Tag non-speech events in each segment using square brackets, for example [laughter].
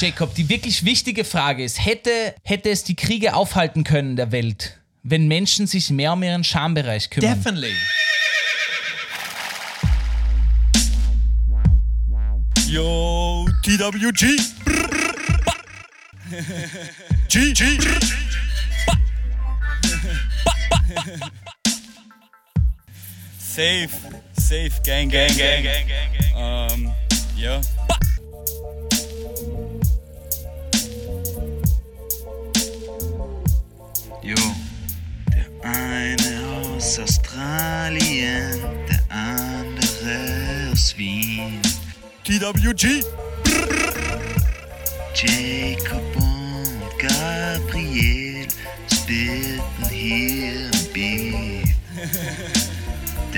Jacob, die wirklich wichtige Frage ist, hätte, hätte es die Kriege aufhalten können der Welt, wenn Menschen sich mehr um ihren Schambereich kümmern? Definitely. Yo, TWG. G, G. Safe, safe, gang, gang, gang, gang, gang, gang. Um, yeah. Jo, eine aus Australien, der andere aus Wien. TWG. Jacob und Gabriel spitten hier.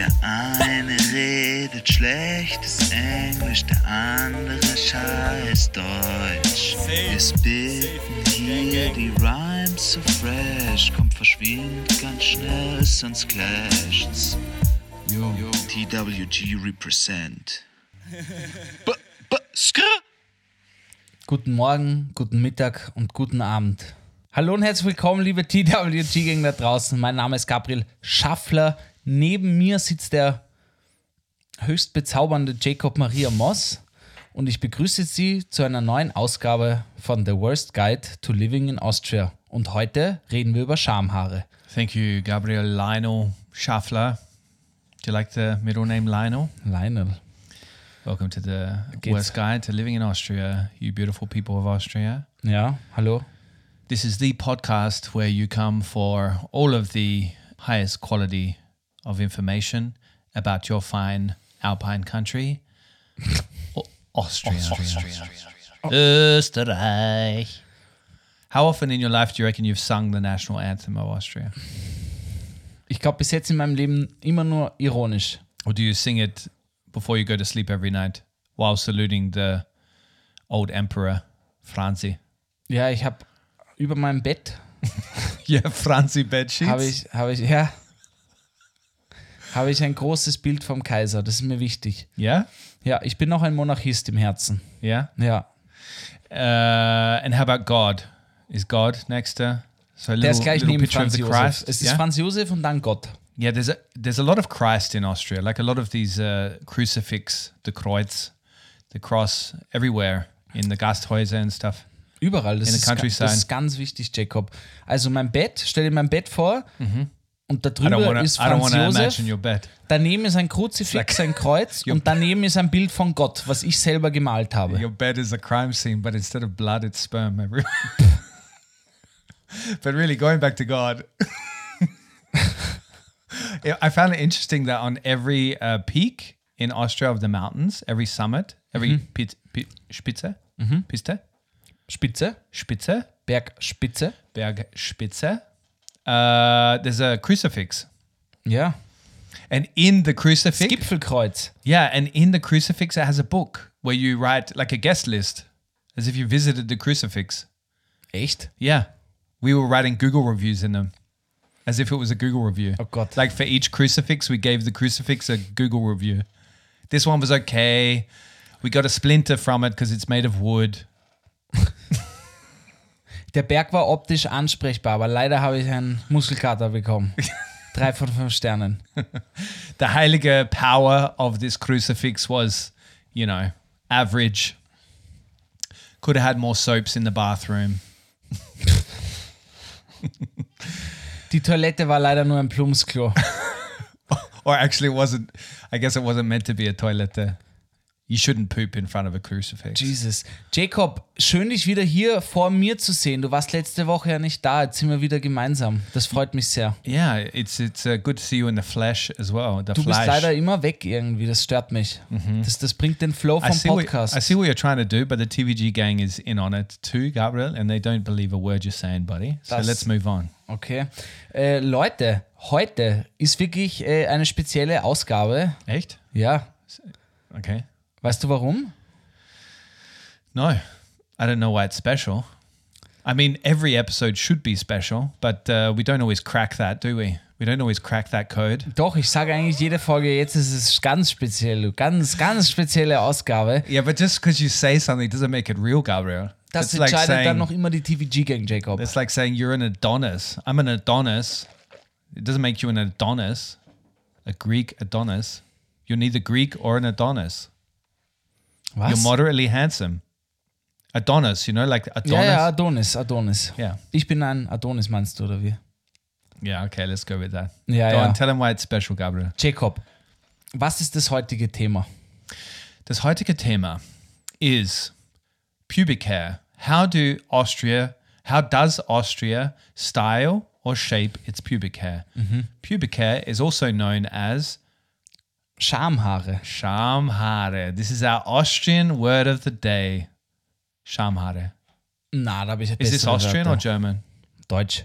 Der eine redet schlechtes Englisch, der andere scheiß Deutsch. Wir spitten hier die Rhymes so fresh, kommt verschwind ganz schnell, sonst clasht's. Yo. TWG represent. [laughs] B -b skr Guten Morgen, guten Mittag und guten Abend. Hallo und herzlich willkommen, liebe TWG-Gänger da draußen. Mein Name ist Gabriel Schaffler. Neben mir sitzt der höchst bezaubernde Jacob Maria Moss und ich begrüße Sie zu einer neuen Ausgabe von The Worst Guide to Living in Austria. Und heute reden wir über Schamhaare. Thank you, Gabriel Lionel Schaffler. Do you like the middle name Lionel? Lionel. Welcome to the Geht's. worst guide to living in Austria, you beautiful people of Austria. Ja, hallo. This is the podcast where you come for all of the highest quality of information about your fine alpine country, [laughs] O- Austria. Österreich. How often in your life do you reckon you've sung the national anthem of Austria? Ich glaube, bis jetzt in meinem Leben immer nur ironisch. Or do you sing it before you go to sleep every night while saluting the old emperor, Franzi? Ja, ich habe über meinem Bett [laughs] Yeah, Franzi bedsheets. habe ich, habe ich, ja, habe ich ein großes Bild vom Kaiser. Das ist mir wichtig. Yeah? Ja, ich bin noch ein Monarchist im Herzen. Yeah? Ja, Uh, and how about God? Is God next to? So a der little, ist gleich neben Franz Josef. Es ist yeah? Franz Josef und dann Gott. yeah, there's a there's a lot of Christ in Austria. Like a lot of these uh, crucifix, the Kreuz, the cross, everywhere in the Gasthäuser and stuff. Überall. Das, In the ist, countryside. das ist ganz wichtig, Jacob. Also mein Bett, stell dir mein Bett vor und da drüber want ist Franz Josef. Daneben ist ein Kruzifix, ein Kreuz [laughs] und daneben ist ein Bild von Gott, was ich selber gemalt habe. Your bed is a crime scene, but instead of blood, it's sperm [laughs] but really, going back to God, [laughs] I found it interesting that on every uh, peak in Austria of the mountains, every summit, every pit, pit, Spitze, Piste, Spitze, Spitze, Bergspitze. Bergspitze, uh, there's a crucifix. Yeah. And in the crucifix, Gipfelkreuz. Yeah, and in the crucifix, it has a book where you write like a guest list, as if you visited the crucifix. Echt? Yeah, we were writing Google reviews in them, as if it was a Google review. Oh, God. Like for each crucifix, we gave the crucifix a Google review. This one was okay. We got a splinter from it because it's made of wood. [laughs] Der Berg war optisch ansprechbar, aber leider habe ich einen Muskelkater bekommen. [laughs] Drei von fünf Sternen. [laughs] The heilige power of this crucifix was, you know, average. Could have had more soaps in the bathroom. Die Toilette war leider nur ein Plumpsklo. [laughs] Or actually, it wasn't. I guess it wasn't meant to be a toilet there. You shouldn't poop in front of a crucifix. Jesus. Jacob, schön dich wieder hier vor mir zu sehen. Du warst letzte Woche ja nicht da. Jetzt sind wir wieder gemeinsam. Das freut mich sehr. Yeah, it's it's uh, good to see you in the flesh as well. The Du bist flesh. leider immer weg irgendwie. Das stört mich. Das, das bringt den Flow I vom what, Podcast. I see what you're trying to do, but the TVG gang is in on it too, Gabriel, and they don't believe a word you're saying, buddy. So Das- let's move on. Okay. Äh, Leute, heute ist wirklich äh, eine spezielle Ausgabe. Echt? Ja. Okay. Weißt du warum? No, I don't know why it's special. I mean, every episode should be special, but uh, we don't always crack that, do we? We don't always crack that code. Doch, ich sage eigentlich jede Folge, jetzt ist es ganz speziell. Ganz, ganz spezielle Ausgabe. Yeah, but just because you say something doesn't make it real, Gabriel. Das That's like entscheidet dann saying- noch immer die TVG-Gang, Jacob. It's like saying you're an Adonis. I'm an Adonis. It doesn't make you an Adonis, a Greek Adonis. You're neither Greek or an Adonis. Was? You're moderately handsome. Adonis, you know, like Adonis. ja, ja, Adonis, Adonis. Yeah. Ich bin ein Adonis, meinst du, oder wie? Yeah, okay, let's go with that. Ja, go ja. on, tell him why it's special, Gabriel. Jacob, was ist das heutige Thema? Das heutige Thema is pubic hair. How do Austria, how does Austria style or shape its pubic hair? Mm-hmm. Pubic hair is also known as Schamhaare. Schamhaare. This is our Austrian word of the day. Schamhaare. Na, da habe ich Is this Austrian or German? Deutsch?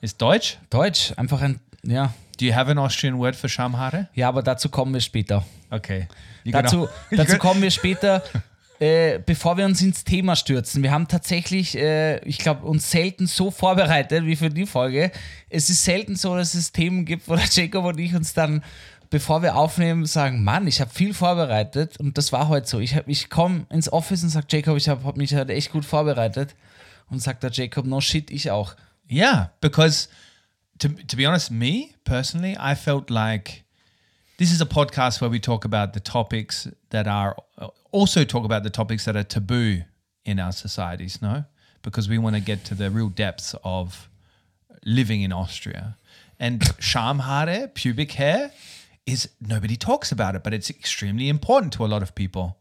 It's Deutsch? Deutsch, einfach ein, ja. Do you have an Austrian word for Schamhaare? Ja, aber dazu kommen wir später. Okay. You Dazu, [laughs] dazu kommen wir später, [laughs] äh, bevor wir uns ins Thema stürzen. Wir haben tatsächlich, äh, ich glaube, uns selten so vorbereitet wie für die Folge. Es ist selten so, dass es Themen gibt, wo der Jacob und ich uns dann, bevor wir aufnehmen, sagen, Mann, ich habe viel vorbereitet. Und das war heute so. Ich, ich komme ins Office und sage, Jacob, ich habe hab mich heute echt gut vorbereitet. Und sagt der Jacob, no shit, ich auch. Yeah, because to to be honest, me personally, I felt like this is a podcast where we talk about the topics that are also talk about the topics that are taboo in our societies, no? Because we want to get to the real depths of living in Austria. And [laughs] Schamhaare, pubic hair, is nobody talks about it, but it's extremely important to a lot of people.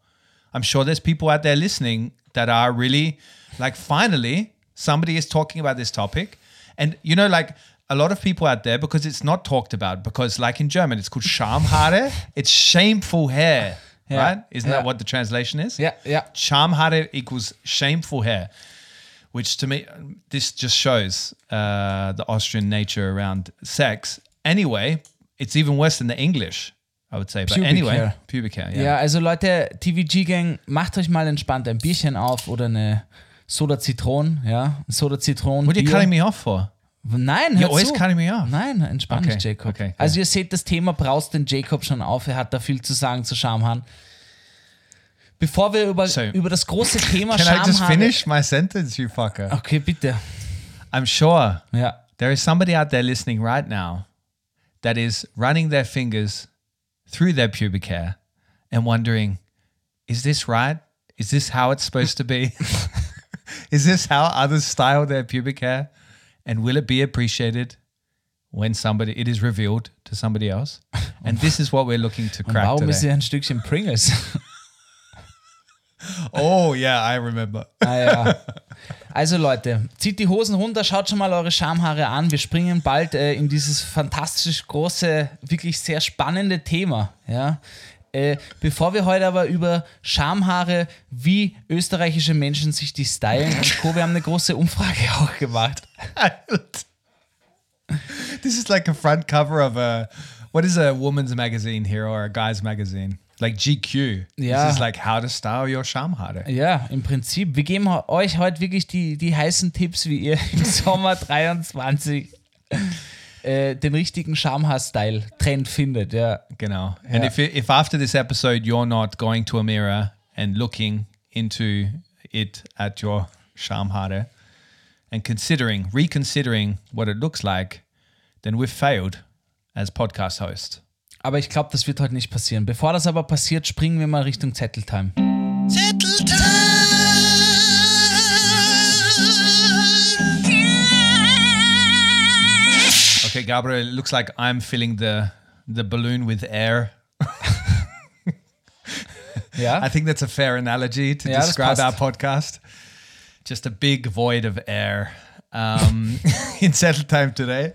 I'm sure there's people out there listening that are really like, finally, somebody is talking about this topic. And, you know, like a lot of people out there, because it's not talked about, because like in German, it's called Schamhaare, [laughs] it's shameful hair, Yeah. right? Isn't Yeah. that what the translation is? Yeah, ja. Schamhaare equals shameful hair, which to me, this just shows uh, the Austrian nature around sex. Anyway, it's even worse than the English, I would say. But Pubic anyway, hair. pubic hair. Ja, Yeah. also Leute, TVG-Gang, macht euch mal entspannt ein Bierchen auf oder eine Soda Zitron, ja, Soda Zitron. What are you cutting me off for? Nein, You're hör always zu. cutting me off. Nein, entspann Okay, Jacob. okay, okay. Also ihr seht, das Thema braust den Jacob schon auf. Er hat da viel zu sagen zu Schamhaaren. Bevor wir über, So, über das große [laughs] Thema Can I just finish my sentence, you fucker? Okay, bitte. I'm sure Ja. there is somebody out there listening right now that is running their fingers through their pubic hair and wondering, is this right? Is this how it's supposed to be? [laughs] is this how others style their pubic hair? And will it be appreciated when somebody it is revealed to somebody else? And this is what we're looking to [laughs] crack warum ist hier ein Stückchen Pringles? Oh yeah, I remember. Ah, ja. Also Leute, zieht die Hosen runter, schaut schon mal eure Schamhaare an. Wir springen bald äh, in dieses fantastisch große, wirklich sehr spannende Thema. Ja? Äh, bevor wir heute aber über Schamhaare, wie österreichische Menschen sich die stylen und Co. Wir haben eine große Umfrage [laughs] auch gemacht. this is like a front cover of a what is a woman's magazine here or a guy's magazine? Like GQ. Yeah. This is like how to style your Schamhaare. Ja, im Prinzip. Wir geben euch heute wirklich die, die heißen Tipps, wie ihr im [laughs] Sommer 23 äh, den richtigen Schamhaar-Style-Trend findet. Ja. Genau. And if if after this episode you're not going to a mirror and looking into it at your Schamhaare and considering reconsidering what it looks like, then we've failed as podcast host. Aber ich glaube, das wird heute nicht passieren. Bevor das aber passiert, springen wir mal Richtung Zetteltime. Okay, Gabriel, it looks like I'm filling the the balloon with air. [laughs] Ja? I think that's a fair analogy to das describe our podcast. Just a big void of air um, [laughs] in settle time today.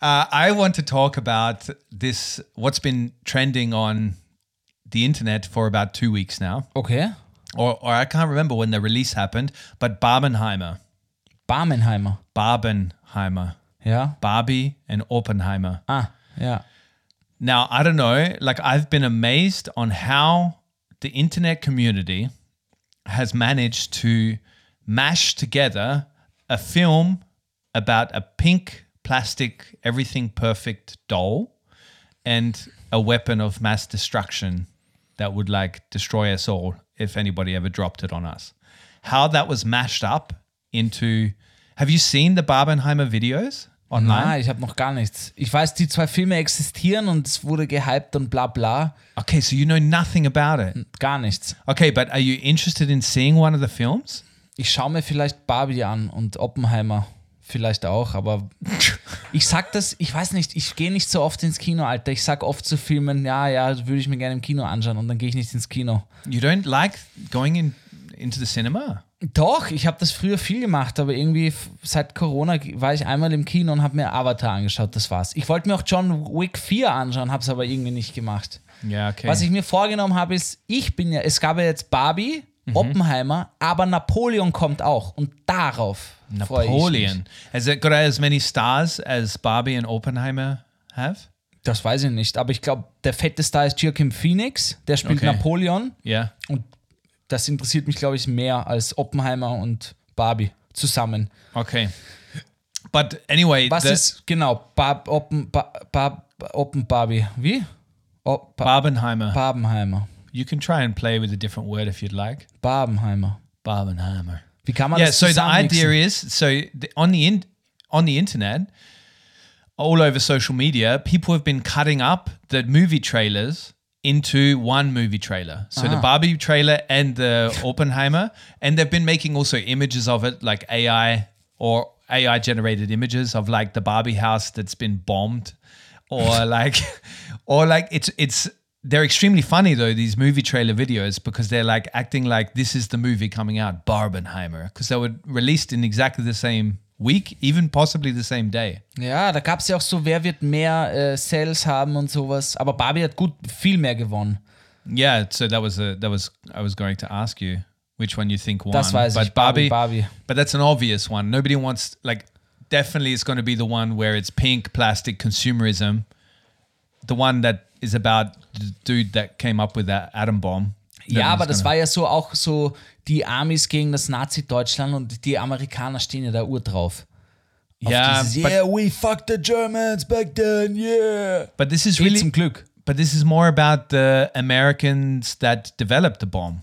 Uh, I want to talk about this, what's been trending on the internet for about two weeks now. Okay. Or, or I can't remember when the release happened, but Barbenheimer. Barmenheimer. Barbenheimer. Yeah. Barbie and Oppenheimer. Ah, ja. Now, I don't know, like I've been amazed on how the internet community has managed to mash together a film about a pink plastic everything perfect doll and a weapon of mass destruction that would like destroy us all if anybody ever dropped it on us. how that was mashed up into. Have you seen the Barbenheimer videos online? Nein, ich habe noch gar nichts. Ich weiß, die zwei Filme existieren und es wurde gehypt und bla bla. Okay, so you know nothing about it. Gar nichts. Okay, but are you interested in seeing one of the films? Ich schaue mir vielleicht Barbie an und Oppenheimer vielleicht auch, aber ich sag das, ich weiß nicht, ich gehe nicht so oft ins Kino, Alter. Ich sag oft zu Filmen, ja, ja, würde ich mir gerne im Kino anschauen und dann gehe ich nicht ins Kino. You don't like going in into the cinema? Doch, ich habe das früher viel gemacht, aber irgendwie seit Corona war ich einmal im Kino und habe mir Avatar angeschaut, das war's. Ich wollte mir auch John Wick 4 anschauen, habe es aber irgendwie nicht gemacht. Yeah, okay. Was ich mir vorgenommen habe, ist, ich bin ja, es gab ja jetzt Barbie, Mhm. Oppenheimer, aber Napoleon kommt auch und darauf. Napoleon. Has it got as many stars as Barbie and Oppenheimer have? Das weiß ich nicht, aber ich glaube, der fette Star ist Joaquin Phoenix, der spielt Okay. Napoleon Yeah. und das interessiert mich, glaube ich, mehr als Oppenheimer und Barbie zusammen. Okay. But anyway, Was ist genau Bar, Oppen, Bar, Bar, Oppen Barbie? Wie? O, ba, Barbenheimer. Barbenheimer. You can try and play with a different word if you'd like. Barbenheimer. Barbenheimer. Wie kann man yeah. So the idea is, so the, on the in, on the internet, all over social media, people have been cutting up the movie trailers into one movie trailer. So the Barbie trailer and the Oppenheimer, and they've been making also images of it, like AI or AI generated images of like the Barbie house that's been bombed, or [laughs] like, or like it's it's. They're extremely funny though these movie trailer videos because they're like acting like this is the movie coming out Barbenheimer because they were released in exactly the same week, even possibly the same day. Ja, da gab es ja auch so, wer wird mehr äh, Sales haben und sowas. Aber Barbie hat gut viel mehr gewonnen. Yeah, so that was a that was I was going to ask you which one you think won. Das weiß but ich, Barbie, Barbie. But that's an obvious one. Nobody wants like definitely it's going to be the one where it's pink plastic consumerism. The one that is about the dude that came up with that atom bomb. Ja, aber das war ja so auch so die Amis gegen das Nazi-Deutschland und die Amerikaner stehen ja da ur drauf. Auf Ja, dieses, but- yeah, we fucked the Germans back then, yeah. But this is Really? zum Glück. But this is more about the Americans that developed the bomb.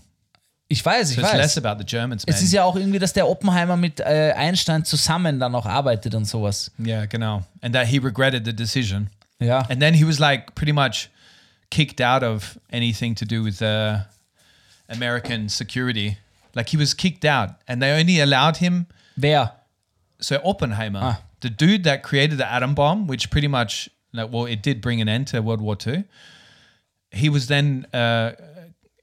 Ich weiß, ich So it's less weiß. about the Germans, man. Es ist ja auch irgendwie, dass der Oppenheimer mit äh, Einstein zusammen dann auch arbeitet und sowas. yeah, genau. And that he regretted the decision. Ja. And then he was like pretty much kicked out of anything to do with uh, American security. Like he was kicked out, and they only allowed him. there. So Oppenheimer, Ah. the dude that created the atom bomb, which pretty much, like, well, it did bring an end to World War II. He was then uh,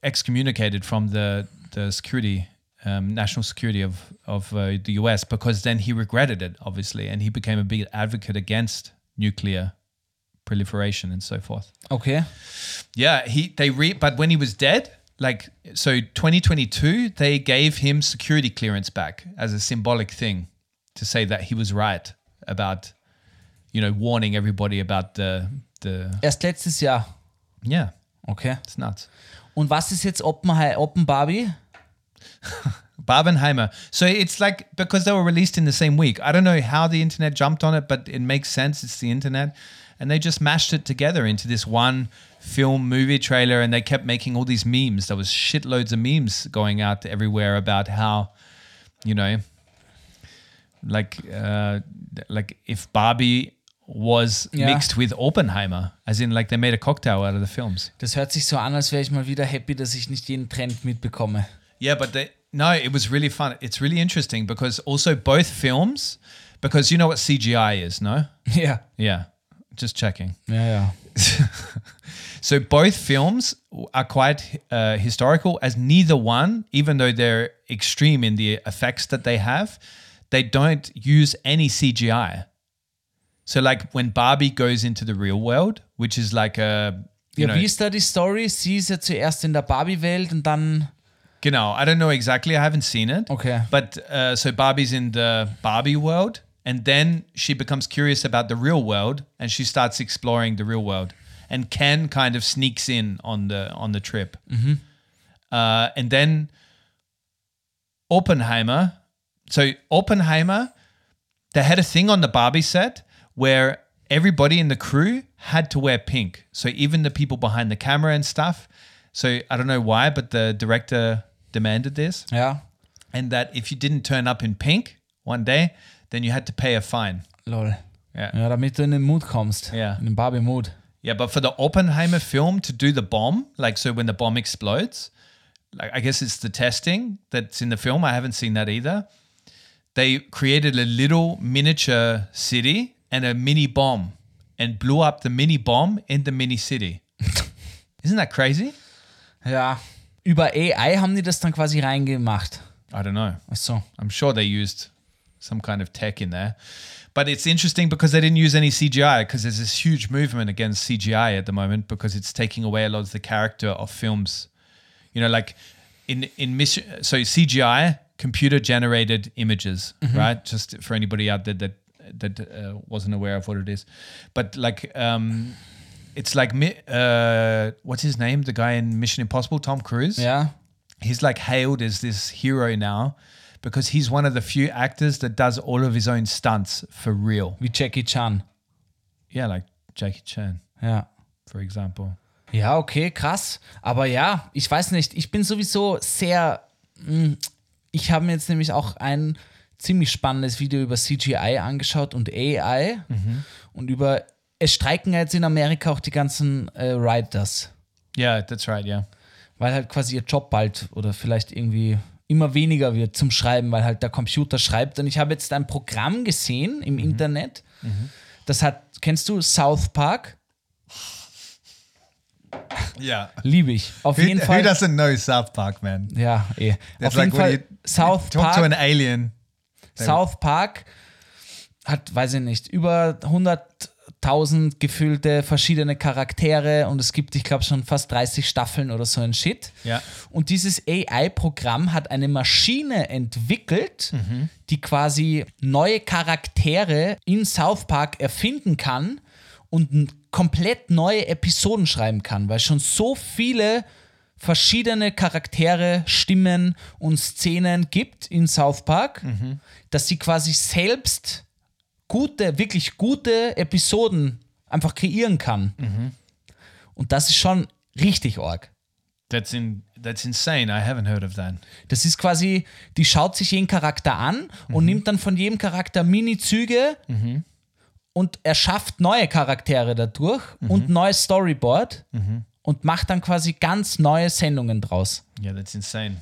excommunicated from the the security, um, national security of of uh, the US because then he regretted it, obviously, and he became a big advocate against nuclear proliferation and so forth. Okay. Yeah, he they re but when he was dead, like so 2022, they gave him security clearance back as a symbolic thing to say that he was right about you know warning everybody about the the Erst letztes Jahr. yeah, Okay. it's nuts. Und was ist jetzt Oppenhei Oppen Barbie? [laughs] Barbenheimer. So it's like because they were released in the same week. I don't know how the internet jumped on it, but it makes sense. It's the internet. And they just mashed it together into this one film movie trailer and they kept making all these memes. There was shitloads of memes going out everywhere about how, you know, like uh like if Barbie was mixed with Oppenheimer, as in like they made a cocktail out of the films. Das hört sich so an, als wäre ich mal wieder happy, dass ich nicht jeden Trend mitbekomme. Yeah, but they, no, it was really fun. It's really interesting because also both films, because you know what CGI is, no? [laughs] Yeah. Yeah, just checking. [laughs] Yeah. ja. So both films are quite uh, historical, as neither one, even though they're extreme in the effects that they have, they don't use any CGI. So like when Barbie goes into the real world, which is like a you Ja, know, wie ist da die Story? Sie ist ja zuerst in der Barbie-Welt und dann. Genau. I don't know exactly. I haven't seen it. Okay. But uh, so Barbie's in the Barbie world, and then she becomes curious about the real world, and she starts exploring the real world. And Ken kind of sneaks in on the on the trip. Uh, and then Oppenheimer. So Oppenheimer, they had a thing on the Barbie set where everybody in the crew had to wear pink. So even the people behind the camera and stuff. So I don't know why, but the director demanded this. Ja. and that if you didn't turn up in pink one day, then you had to pay a fine. Lol. Yeah. Ja, damit du in den Mood kommst. Ja. In den Barbie-Mood. Yeah, but for the Oppenheimer film to do the bomb, like so when the bomb explodes, like I guess it's the testing that's in the film. I haven't seen that either. They created a little miniature city and a mini bomb and blew up the mini bomb in the mini city. [laughs] Isn't that crazy? Ja. Über AI haben die das dann quasi reingemacht. I don't know. Ach so. I'm sure they used some kind of tech in there. But it's interesting because they didn't use any CGI because there's this huge movement against CGI at the moment because it's taking away a lot of the character of films. You know, like in in mission so CGI computer generated images, right? Just for anybody out there that that uh, wasn't aware of what it is. But like um it's like uh what's his name? The guy in Mission Impossible, Tom Cruise Yeah. he's like hailed as this hero now because he's one of the few actors that does all of his own stunts for real. Wie Jackie Chan. Yeah, like Jackie Chan, Ja. for example. Ja, okay, krass. Aber ja, ich weiß nicht, ich bin sowieso sehr. mh, Ich habe mir jetzt nämlich auch ein ziemlich spannendes Video über CGI angeschaut und AI und über. Es streiken ja jetzt in Amerika auch die ganzen äh, Writers, Yeah, that's right. Yeah. weil halt quasi ihr Job bald oder vielleicht irgendwie immer weniger wird zum Schreiben, weil halt der Computer schreibt. Und ich habe jetzt ein Programm gesehen im Internet, das hat, kennst du South Park? Yeah. Liebe ich. Auf jeden Fall. doesn't know South Park, man? Ja, eh. That's Auf jeden like when Fall, you South Talk to an Park, alien. South Park hat, weiß ich nicht, über 100.000 gefüllte verschiedene Charaktere und es gibt, ich glaube, schon fast 30 Staffeln oder so ein Shit. Ja. Und dieses AI-Programm hat eine Maschine entwickelt, Mhm. die quasi neue Charaktere in South Park erfinden kann und komplett neue Episoden schreiben kann, weil schon so viele verschiedene Charaktere, Stimmen und Szenen gibt in South Park, Mhm. dass sie quasi selbst gute, wirklich gute Episoden einfach kreieren kann. Mhm. Und das ist schon richtig arg. That's in that's insane. I haven't heard of that. Das ist quasi, die schaut sich jeden Charakter an und nimmt dann von jedem Charakter Mini-Züge und erschafft neue Charaktere dadurch und neues Storyboard und macht dann quasi ganz neue Sendungen draus. Yeah, that's insane.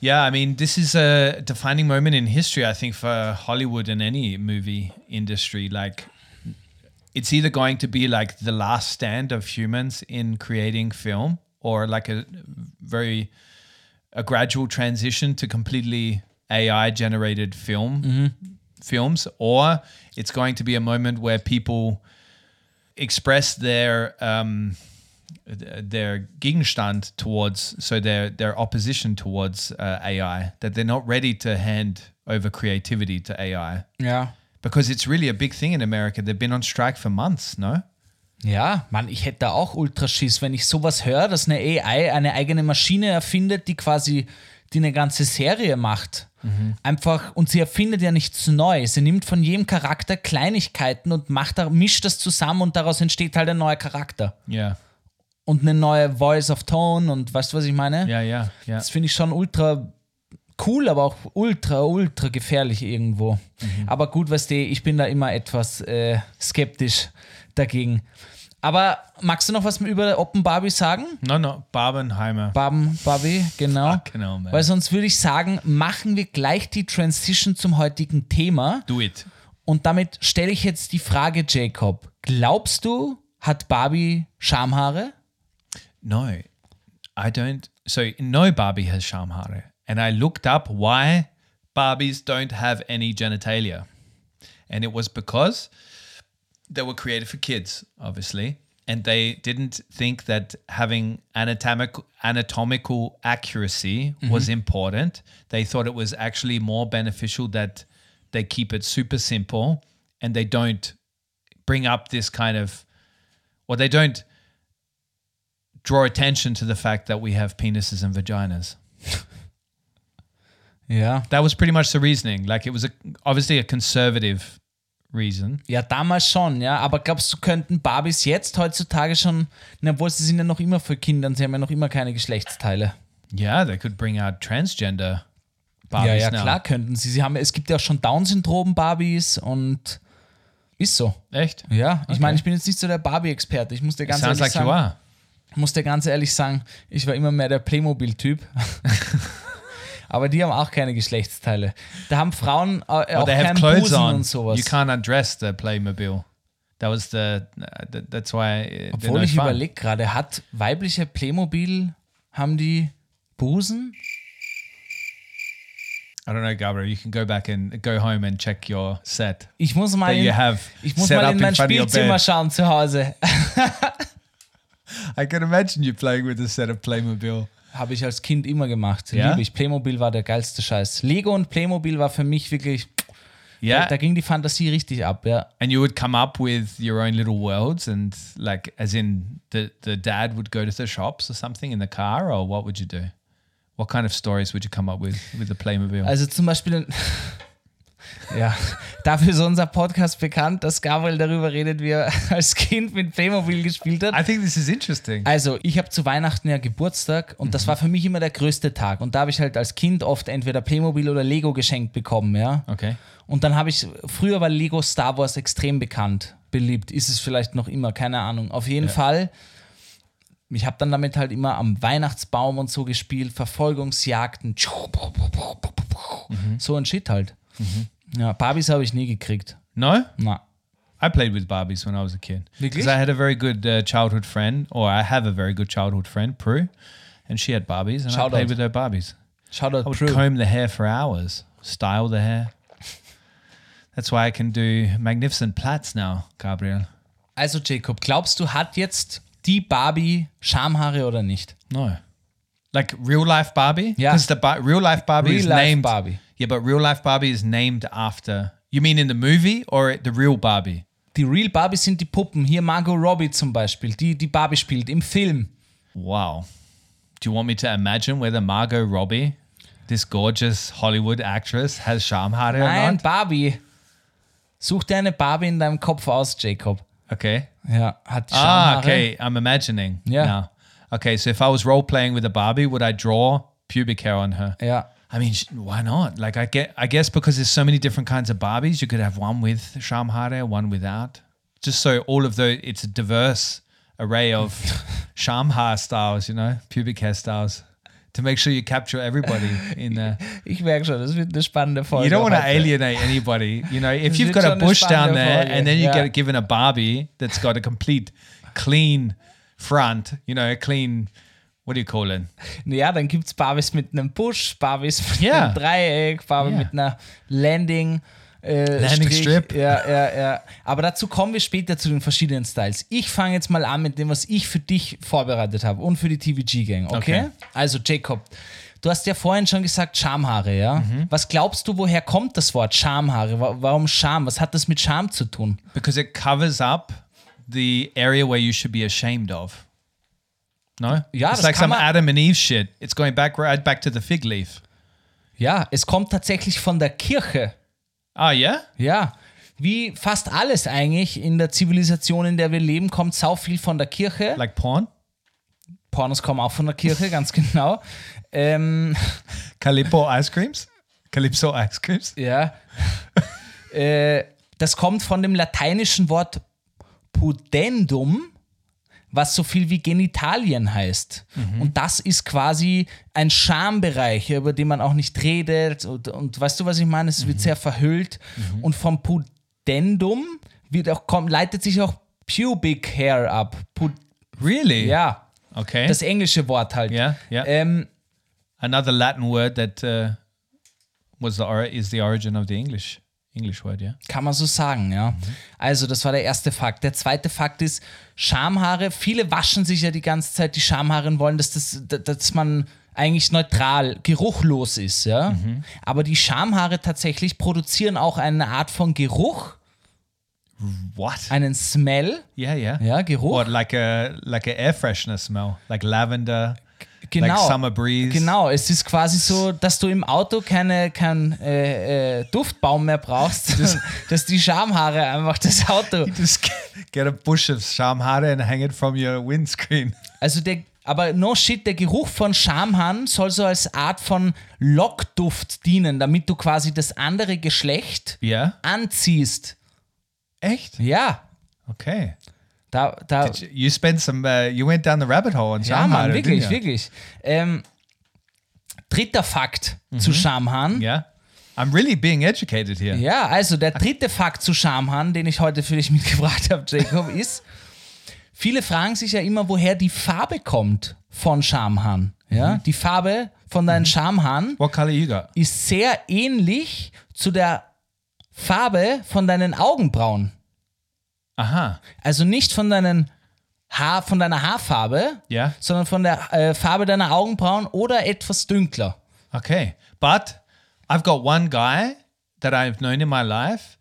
Yeah, I mean, this is a defining moment in history, I think, for Hollywood and any movie industry. Like, it's either going to be like the last stand of humans in creating film or like a very a gradual transition to completely AI generated film films or it's going to be a moment where people express their um, their Gegenstand towards, so their their opposition towards uh, AI, that they're not ready to hand over creativity to AI Ja. because it's really a big thing in America. They've been on strike for months, no? Ja, Mann, ich hätte da auch Ultraschiss, wenn ich sowas höre, dass eine AI eine eigene Maschine erfindet, die quasi die eine ganze Serie macht. Einfach, und sie erfindet ja nichts neu. Sie nimmt von jedem Charakter Kleinigkeiten und macht mischt das zusammen und daraus entsteht halt ein neuer Charakter. Yeah, Und eine neue Voice of Tone und weißt du, was ich meine? yeah, yeah, yeah. Das finde ich schon ultra cool, aber auch ultra, ultra gefährlich irgendwo. Aber gut, weißt du, ich bin da immer etwas äh, skeptisch dagegen. Aber magst du noch was über Open Barbie sagen? No, no, Barbenheimer. Barben, Barbie, genau. [laughs] Genau, man. Weil sonst würde ich sagen, machen wir gleich die Transition zum heutigen Thema. Do it. Und damit stelle ich jetzt die Frage, Jacob. Glaubst du, hat Barbie Schamhaare? No, I don't. So no Barbie has Shamhare, and I looked up why Barbies don't have any genitalia, and it was because they were created for kids, obviously, and they didn't think that having anatomical anatomical accuracy mm-hmm. was important. They thought it was actually more beneficial that they keep it super simple and they don't bring up this kind of or they don't draw attention to the fact that we have penises and vaginas. [laughs] Ja. That was pretty much the reasoning. Like it was a, obviously a conservative reason. Ja, damals schon, ja. Aber glaubst du, könnten Barbies jetzt heutzutage schon, na, obwohl sie sind ja noch immer für Kinder und sie haben ja noch immer keine Geschlechtsteile. Yeah, they could bring out transgender Barbies ja, ja, now. klar könnten sie. sie haben, es gibt ja auch schon Down-Syndrom-Barbies und ist so. Echt? Ja, ich Okay. meine, ich bin jetzt nicht so der Barbie-Experte. Ich muss dir ganz Sounds ehrlich like you sagen, are. Ich muss dir ganz ehrlich sagen, ich war immer mehr der Playmobil-Typ. [laughs] Aber die haben auch keine Geschlechtsteile. Da haben Frauen äh, Well, auch they keinen clothes Busen on. und sowas. You can't undress the Playmobil. That was the. Th- that's why. uh, Obwohl ich überlege gerade, hat weibliche Playmobil, haben die Busen? I don't know, Gabriel. You can go back and go home and check your set Ich muss mal in, have ich muss mal in in mein Spielzimmer schauen zu Hause. [laughs] I can imagine you playing with a set of Playmobil. Habe ich als Kind immer gemacht. Ja? Liebe ich. Playmobil war der geilste Scheiß. Lego und Playmobil war für mich wirklich, Yeah, da, da ging die Fantasie richtig ab, ja. and you would come up with your own little worlds, and like, as in, the the dad would go to the shops or something in the car, or what would you do? What kind of stories would you come up with with the Playmobil? Also zum Beispiel, [laughs] ja, dafür ist unser Podcast bekannt, dass Gabriel darüber redet, wie er [laughs] als Kind mit Playmobil gespielt hat. I think this is interesting. Also, ich habe zu Weihnachten ja Geburtstag und das war für mich immer der größte Tag. Und da habe ich halt als Kind oft entweder Playmobil oder Lego geschenkt bekommen, ja. okay. Und dann habe ich, früher war Lego Star Wars extrem bekannt, beliebt. Ist es vielleicht noch immer, keine Ahnung. Auf jeden Fall, ich habe dann damit halt immer am Weihnachtsbaum und so gespielt, Verfolgungsjagden. So ein Shit halt. Ja, Barbies habe ich nie gekriegt. No, Na. I played with Barbies when I was a kid. Because I had a very good uh, childhood friend, or I have a very good childhood friend, Prue, and she had Barbies, and Shout I played out. with her Barbies. Shoutout I would Prue. comb the hair for hours, style the hair. [laughs] That's why I can do magnificent plaits now, Gabriel. Also, Jacob, glaubst du, hat jetzt die Barbie Schamhaare oder nicht? No. Like real life Barbie? Yeah. Because the Bar- real life Barbie is Real life named. Barbie. Yeah, but real life Barbie is named after. You mean in the movie or the real Barbie? Die Real Barbies sind die Puppen. Hier Margot Robbie zum Beispiel, die die Barbie spielt im Film. Wow. Do you want me to imagine whether Margot Robbie, this gorgeous Hollywood actress, has Schamhaare or Nein, not? Barbie. Such dir eine Barbie in deinem Kopf aus, Jacob. Okay. Ja, hat die Ah, okay. I'm imagining. Yeah. Now. Okay, so if I was role playing with a Barbie, would I draw pubic hair on her? Ja. I mean, why not? Like, I get, I guess because there's so many different kinds of Barbies, you could have one with Schamhaare, one without. Just so all of the, it's a diverse array of [laughs] Schamhaar styles, you know, pubic hair styles, to make sure you capture everybody in there. Ich merke schon, das wird eine spannende Folge. You don't want to alienate anybody. You know, if you've got a bush down there Folge, and then you get given a Barbie that's got a complete clean front, you know, a clean, what do you call it? Ja, dann gibt es Barbies mit einem Busch, Barbies mit Ja. einem Dreieck, Barbie Ja. mit einer Landing. Äh, Landing Strich. Strip. Ja, ja, ja. Aber dazu kommen wir später zu den verschiedenen Styles. Ich fange jetzt mal an mit dem, was ich für dich vorbereitet habe und für die TVG-Gang, okay? Okay. Also, Jacob, du hast ja vorhin schon gesagt Schamhaare, ja? Mhm. Was glaubst du, woher kommt das Wort Schamhaare? Wa- Warum Scham? Was hat das mit Scham zu tun? Because it covers up the area where you should be ashamed of. No? Ja, it's das like kann some man- Adam and Eve shit. It's going back right back to the fig leaf. Ja, es kommt tatsächlich von der Kirche. Oh, yeah? Ja, wie fast alles eigentlich in der Zivilisation, in der wir leben, kommt sau viel von der Kirche. Like porn? Pornos kommen auch von der Kirche, [laughs] ganz genau. Ähm, Calippo ice creams? Calypso ice creams? [laughs] ja. äh, das kommt von dem lateinischen Wort pudendum, was so viel wie Genitalien heißt. Und das ist quasi ein Schambereich, über den man auch nicht redet. Und, und weißt du, was ich meine? Es wird sehr verhüllt. Und vom Pudendum wird auch, kommt, leitet sich auch Pubic Hair ab. Pu Really? ja, Okay. das englische Wort halt. yeah, yeah. Ähm, Another Latin word that uh, was the is the origin of the English English word, yeah? Kann man so sagen, ja. Also, das war der erste Fakt. Der zweite Fakt ist, Schamhaare, viele waschen sich ja die ganze Zeit die Schamhaare und wollen, dass, das, dass man eigentlich neutral, geruchlos ist, ja. Aber die Schamhaare tatsächlich produzieren auch eine Art von Geruch, What? einen Smell, Yeah, yeah. ja, Geruch. What like a like a air freshener smell, like lavender, genau. like summer breeze. Genau, es ist quasi so, dass du im Auto keine, kein äh, äh, Duftbaum mehr brauchst, [laughs] dass die Schamhaare einfach das Auto [laughs] Just get a bush of shamhara and hang it from your windscreen. Also der Aber no shit, der Geruch von Schamhahn soll so als Art von Lockduft dienen, damit du quasi das andere Geschlecht Yeah. anziehst. Echt? Ja, Okay. Da, da, you, you spent some, uh, you went down the rabbit hole on ja, Schamhaare, Mann, wirklich, wirklich. Ähm, dritter Fakt zu Schamhahn. Yeah. I'm really being educated here. Ja, also der dritte Fakt zu Schamhahn, den ich heute für dich [laughs] mitgebracht habe, Jacob, [laughs] ist, viele fragen sich ja immer, woher die Farbe kommt von Schamhahn. Ja, die Farbe von deinen Schamhahn you got? ist sehr ähnlich zu der Farbe von deinen Augenbrauen. Aha. Also nicht von deinen Haar, von deiner Haarfarbe, Yeah. sondern von der äh, Farbe deiner Augenbrauen oder etwas dünkler. Okay. But I've got one guy that I've known in my life.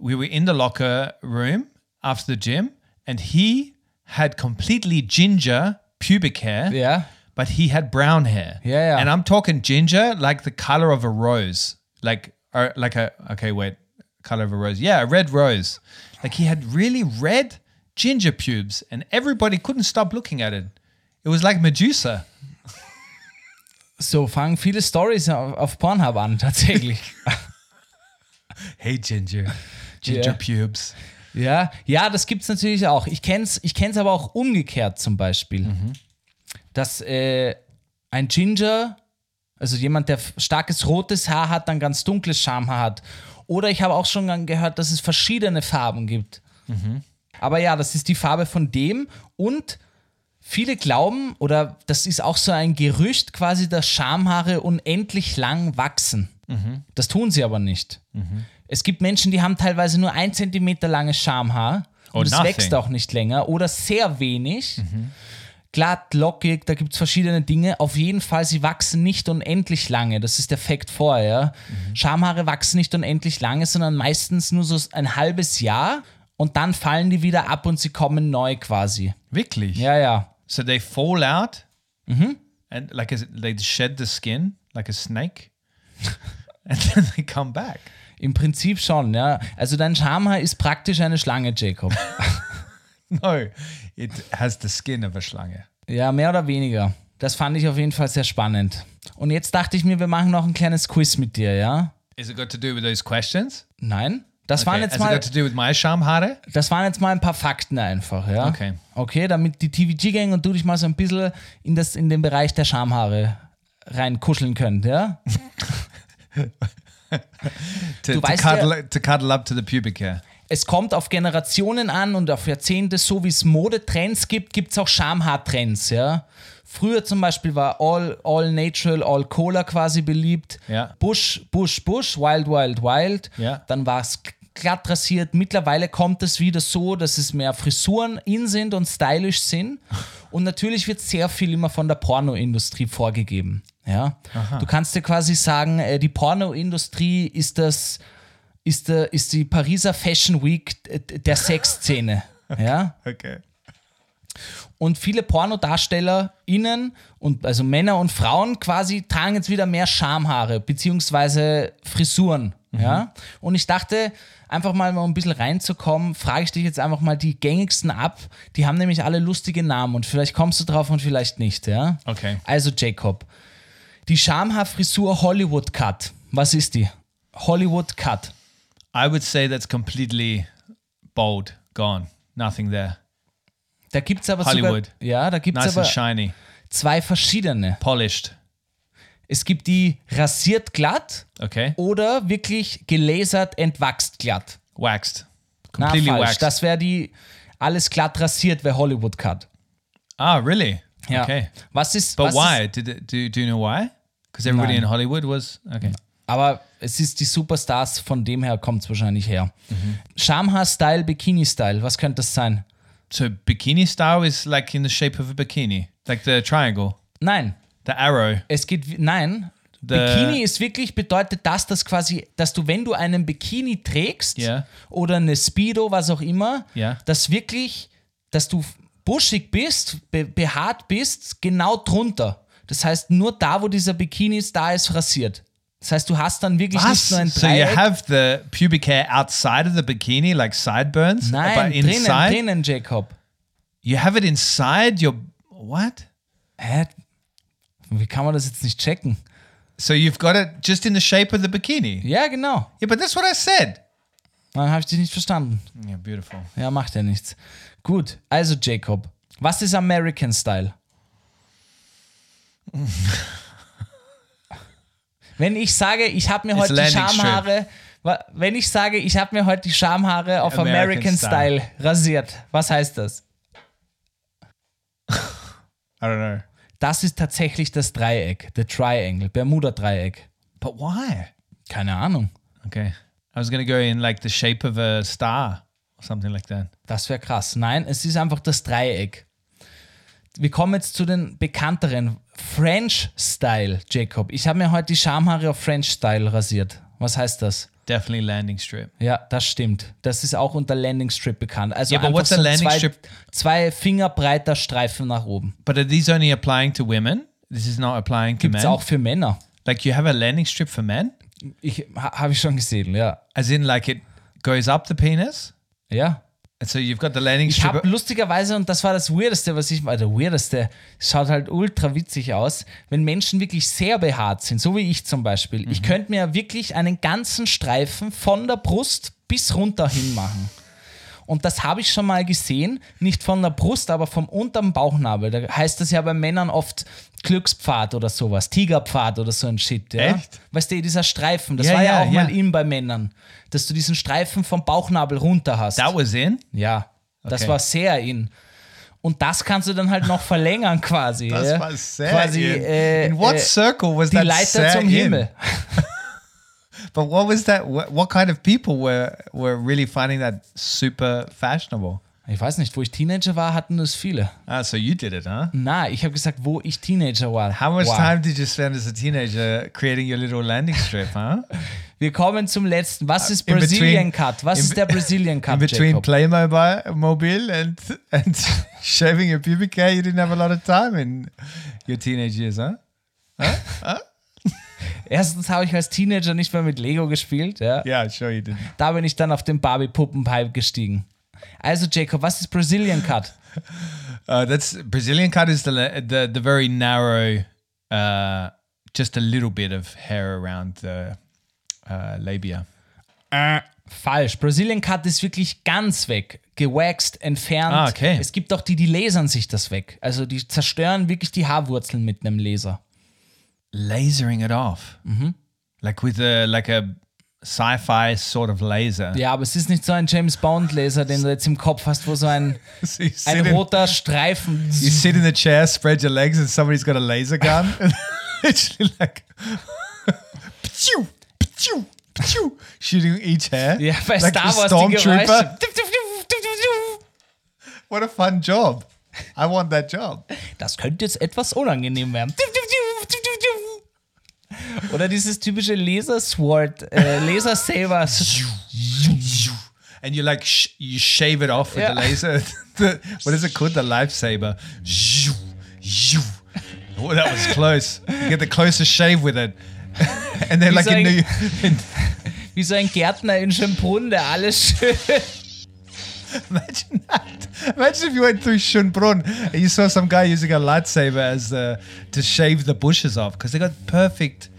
We were in the locker room after the gym, and he had completely ginger pubic hair. Ja. but he had brown hair. Yeah, yeah. And I'm talking ginger, like the color of a rose, like or like a okay, wait, color of a rose. Yeah, a red rose. Like he had really red ginger pubes, and everybody couldn't stop looking at it. It was like Medusa. So fangen viele Stories auf, auf Pornhub an, tatsächlich. [laughs] Hey, ginger, ginger Yeah. pubes. Ja, ja, das gibt's natürlich auch. Ich kenn's, ich kenn's aber auch umgekehrt zum Beispiel. Dass äh, ein Ginger, also jemand, der starkes rotes Haar hat, dann ganz dunkles Schamhaar hat. Oder ich habe auch schon gehört, dass es verschiedene Farben gibt. Aber ja, das ist die Farbe von dem und viele glauben, oder das ist auch so ein Gerücht, quasi, dass Schamhaare unendlich lang wachsen. Das tun sie aber nicht. Es gibt Menschen, die haben teilweise nur ein Zentimeter langes Schamhaar Oh, und es wächst auch nicht länger oder sehr wenig. Glatt, lockig, da gibt es verschiedene Dinge. Auf jeden Fall, sie wachsen nicht unendlich lange. Das ist der Fakt vorher. Schamhaare wachsen nicht unendlich lange, sondern meistens nur so ein halbes Jahr und dann fallen die wieder ab und sie kommen neu quasi. Wirklich? Ja, ja. So they fall out, and like a, they shed the skin like a snake, [laughs] and then they come back. Im Prinzip schon, ja. Also dein Schamhaar ist praktisch eine Schlange, Jacob. [laughs] No, it has the skin of a Schlange. Ja, mehr oder weniger. Das fand ich auf jeden Fall sehr spannend. Und jetzt dachte ich mir, wir machen noch ein kleines Quiz mit dir, ja? Is it got to do with those questions? Nein? Das waren Okay. jetzt Has mal it got to do with my Schamhaare? das waren jetzt mal ein paar Fakten einfach, ja? Okay. Okay, damit die TVG-Gang und du dich mal so ein bisschen in, das, in den Bereich der Schamhaare reinkuscheln könnt, ja? [laughs] To, to, weißt cuddle, to cuddle up to the pubic hair. Es kommt auf Generationen an und auf Jahrzehnte, so wie es Modetrends gibt, gibt es auch Schamhaartrends, ja? Früher zum Beispiel war All, all Natural, All Cola quasi beliebt. Ja. Bush, Bush, Bush, Wild, Wild, Wild. Ja. Dann war es glatt rasiert. Mittlerweile kommt es wieder so, dass es mehr Frisuren in sind und stylisch sind. [laughs] Und natürlich wird sehr viel immer von der Pornoindustrie vorgegeben. Ja? Du kannst dir quasi sagen, äh, die Pornoindustrie ist das, ist, der, ist die Pariser Fashion Week der Sexszene. [laughs] Ja? Okay. Und viele PornodarstellerInnen und also Männer und Frauen quasi tragen jetzt wieder mehr Schamhaare beziehungsweise Frisuren. Ja? Und ich dachte, einfach mal um ein bisschen reinzukommen, frage ich dich jetzt einfach mal die gängigsten ab. Die haben nämlich alle lustige Namen und vielleicht kommst du drauf und vielleicht nicht. Ja? Okay. Also Jacob, die Schamhaarfrisur Hollywood Cut. Was ist die? Hollywood Cut. I would say that's completely bold, gone, nothing there. Da gibt es aber Hollywood. sogar, ja, da gibt es Nice aber and shiny, zwei verschiedene. polished. Es gibt die rasiert glatt Okay, oder wirklich gelasert, entwachst glatt. waxed, Na, completely falsch. waxed. Das wäre die alles glatt rasiert, wäre Hollywood Cut. ah, really? Ja. Okay, Was ist, but was why? Ist, Did it, do do you know why? Because everybody Nein. in Hollywood was okay. aber es ist die Superstars, von dem her kommt es wahrscheinlich her. Mhm. Schamhaar-Style, Bikini-Style, was könnte das sein? So bikini style is like in the shape of a bikini, like the triangle, Nein, the arrow. es geht, nein. The- Bikini ist wirklich, bedeutet das, dass quasi, dass du, wenn du einen Bikini trägst Ja. oder eine Speedo, was auch immer, Ja. dass wirklich, dass du buschig bist, be behaart bist, genau drunter. Das heißt, nur da, wo dieser Bikini ist, da ist rasiert. Das heißt, du hast dann wirklich Was? nicht nur ein So you Dreieck. have the pubic hair outside of the bikini, like sideburns, Nein, drinnen, drinnen, Jacob. you have it inside your what? Hä? Wie kann man das jetzt nicht checken? So you've got it just in the shape of the bikini. Ja, genau. Yeah, but that's what I said. Dann habe ich dich nicht verstanden. Yeah, beautiful. Ja, macht ja nichts. Gut, also Jacob, was ist American Style? [laughs] Wenn ich sage, ich habe mir heute die. Schamhaare, wenn ich sage, ich habe mir heute die Schamhaare auf American American, Style. Style. rasiert, was heißt das? I don't know. Das ist tatsächlich das Dreieck, the Triangle, Bermuda-Dreieck. But why? Keine Ahnung. Okay. I was gonna go in like the shape of a star or something like that. Das wäre krass. Nein, es ist einfach das Dreieck. Wir kommen jetzt zu den bekannteren. French Style, Jacob. Ich habe mir heute die Schamhaare auf French Style rasiert. Was heißt das? Definitely landing strip. Ja, das stimmt. Das ist auch unter Landing Strip bekannt. Also aber einfach what's a so landing zwei, strip? zwei Finger breiter Streifen nach oben. But are these only applying to women? This is not applying to Gibt men. es auch für Männer. Like you have a landing strip for men, Ich ha, habe ich schon gesehen, ja. as in like it goes up the penis, Ja. And so you've got the landing Ich strip. habe lustigerweise, und das war das Weirdeste, was ich, also Weirdeste, schaut halt ultra witzig aus, wenn Menschen wirklich sehr behaart sind, so wie ich zum Beispiel. Mhm. Ich könnte mir wirklich einen ganzen Streifen von der Brust bis runter hin machen. Und das habe ich schon mal gesehen, nicht von der Brust, aber vom unteren Bauchnabel. Da heißt das ja bei Männern oft Glückspfad oder sowas, Tigerpfad oder so ein Shit. Ja? Echt? Weißt du, dieser Streifen, das Ja, war ja, ja, auch mal in bei Männern, dass du diesen Streifen vom Bauchnabel runter hast. that was in. Ja, das Okay. war sehr in. Und das kannst du dann halt noch verlängern quasi. ja. quasi äh, in what äh, circle was die that Leiter zum in? Himmel. [laughs] But what was that? What, what kind of people were were really finding that super fashionable? Ich weiß nicht, wo ich Teenager war, hatten das viele. Ah, so you did it, huh? Na, ich habe gesagt, wo ich Teenager war. How much Wow. time did you spend as a teenager creating your little landing strip, huh? [laughs] Wir kommen zum letzten. Was ist in Brazilian between- Cut? Was in ist der Brazilian Cut, In between Jacob? Playmobil mobile and and [laughs] shaving your pubic hair, you didn't have a lot of time in your teenage years, huh? Erstens habe ich als Teenager nicht mehr mit Lego gespielt. Ja. Yeah, sure you did. Da bin ich dann auf den Barbie-Puppenpipe gestiegen. Also, Jacob, was ist Brazilian Cut? [laughs] Uh, that's Brazilian cut is the the the very narrow, uh, just a little bit of hair around the uh, labia. Äh, falsch. Brazilian Cut ist wirklich ganz weg. Gewaxt, entfernt. Ah, okay. Es gibt auch die, die lasern sich das weg. Also die zerstören wirklich die Haarwurzeln mit einem Laser. Lasering it off, like with a like a sci-fi sort of laser. Ja, aber es ist nicht so ein James Bond Laser, den du jetzt im Kopf hast, wo so ein, [laughs] So ein in, roter Streifen. you sit in the chair, spread your legs, and somebody's got a laser gun. [laughs] and [laughs] literally like, pachoo, pachoo, pachoo, shooting each hair. Ja, bei like Star Wars die Geräusche. What a fun job. I want that job. Das könnte jetzt etwas unangenehm werden. Oder dieses typische Laser-Sword, äh, Laser-Saber. And you like sh- you shave it off with Yeah. the laser. the, [laughs] what is it called? The lifesaver. Oh, that was close. You get the closest shave with it. [laughs] And then like in saying- New, [laughs] in, Wie so ein Gärtner in Schönbrunn, der alles schön. imagine that. Imagine if you went through Schönbrunn and you saw some guy using a lightsaber as uh, to shave the bushes off because they got perfect.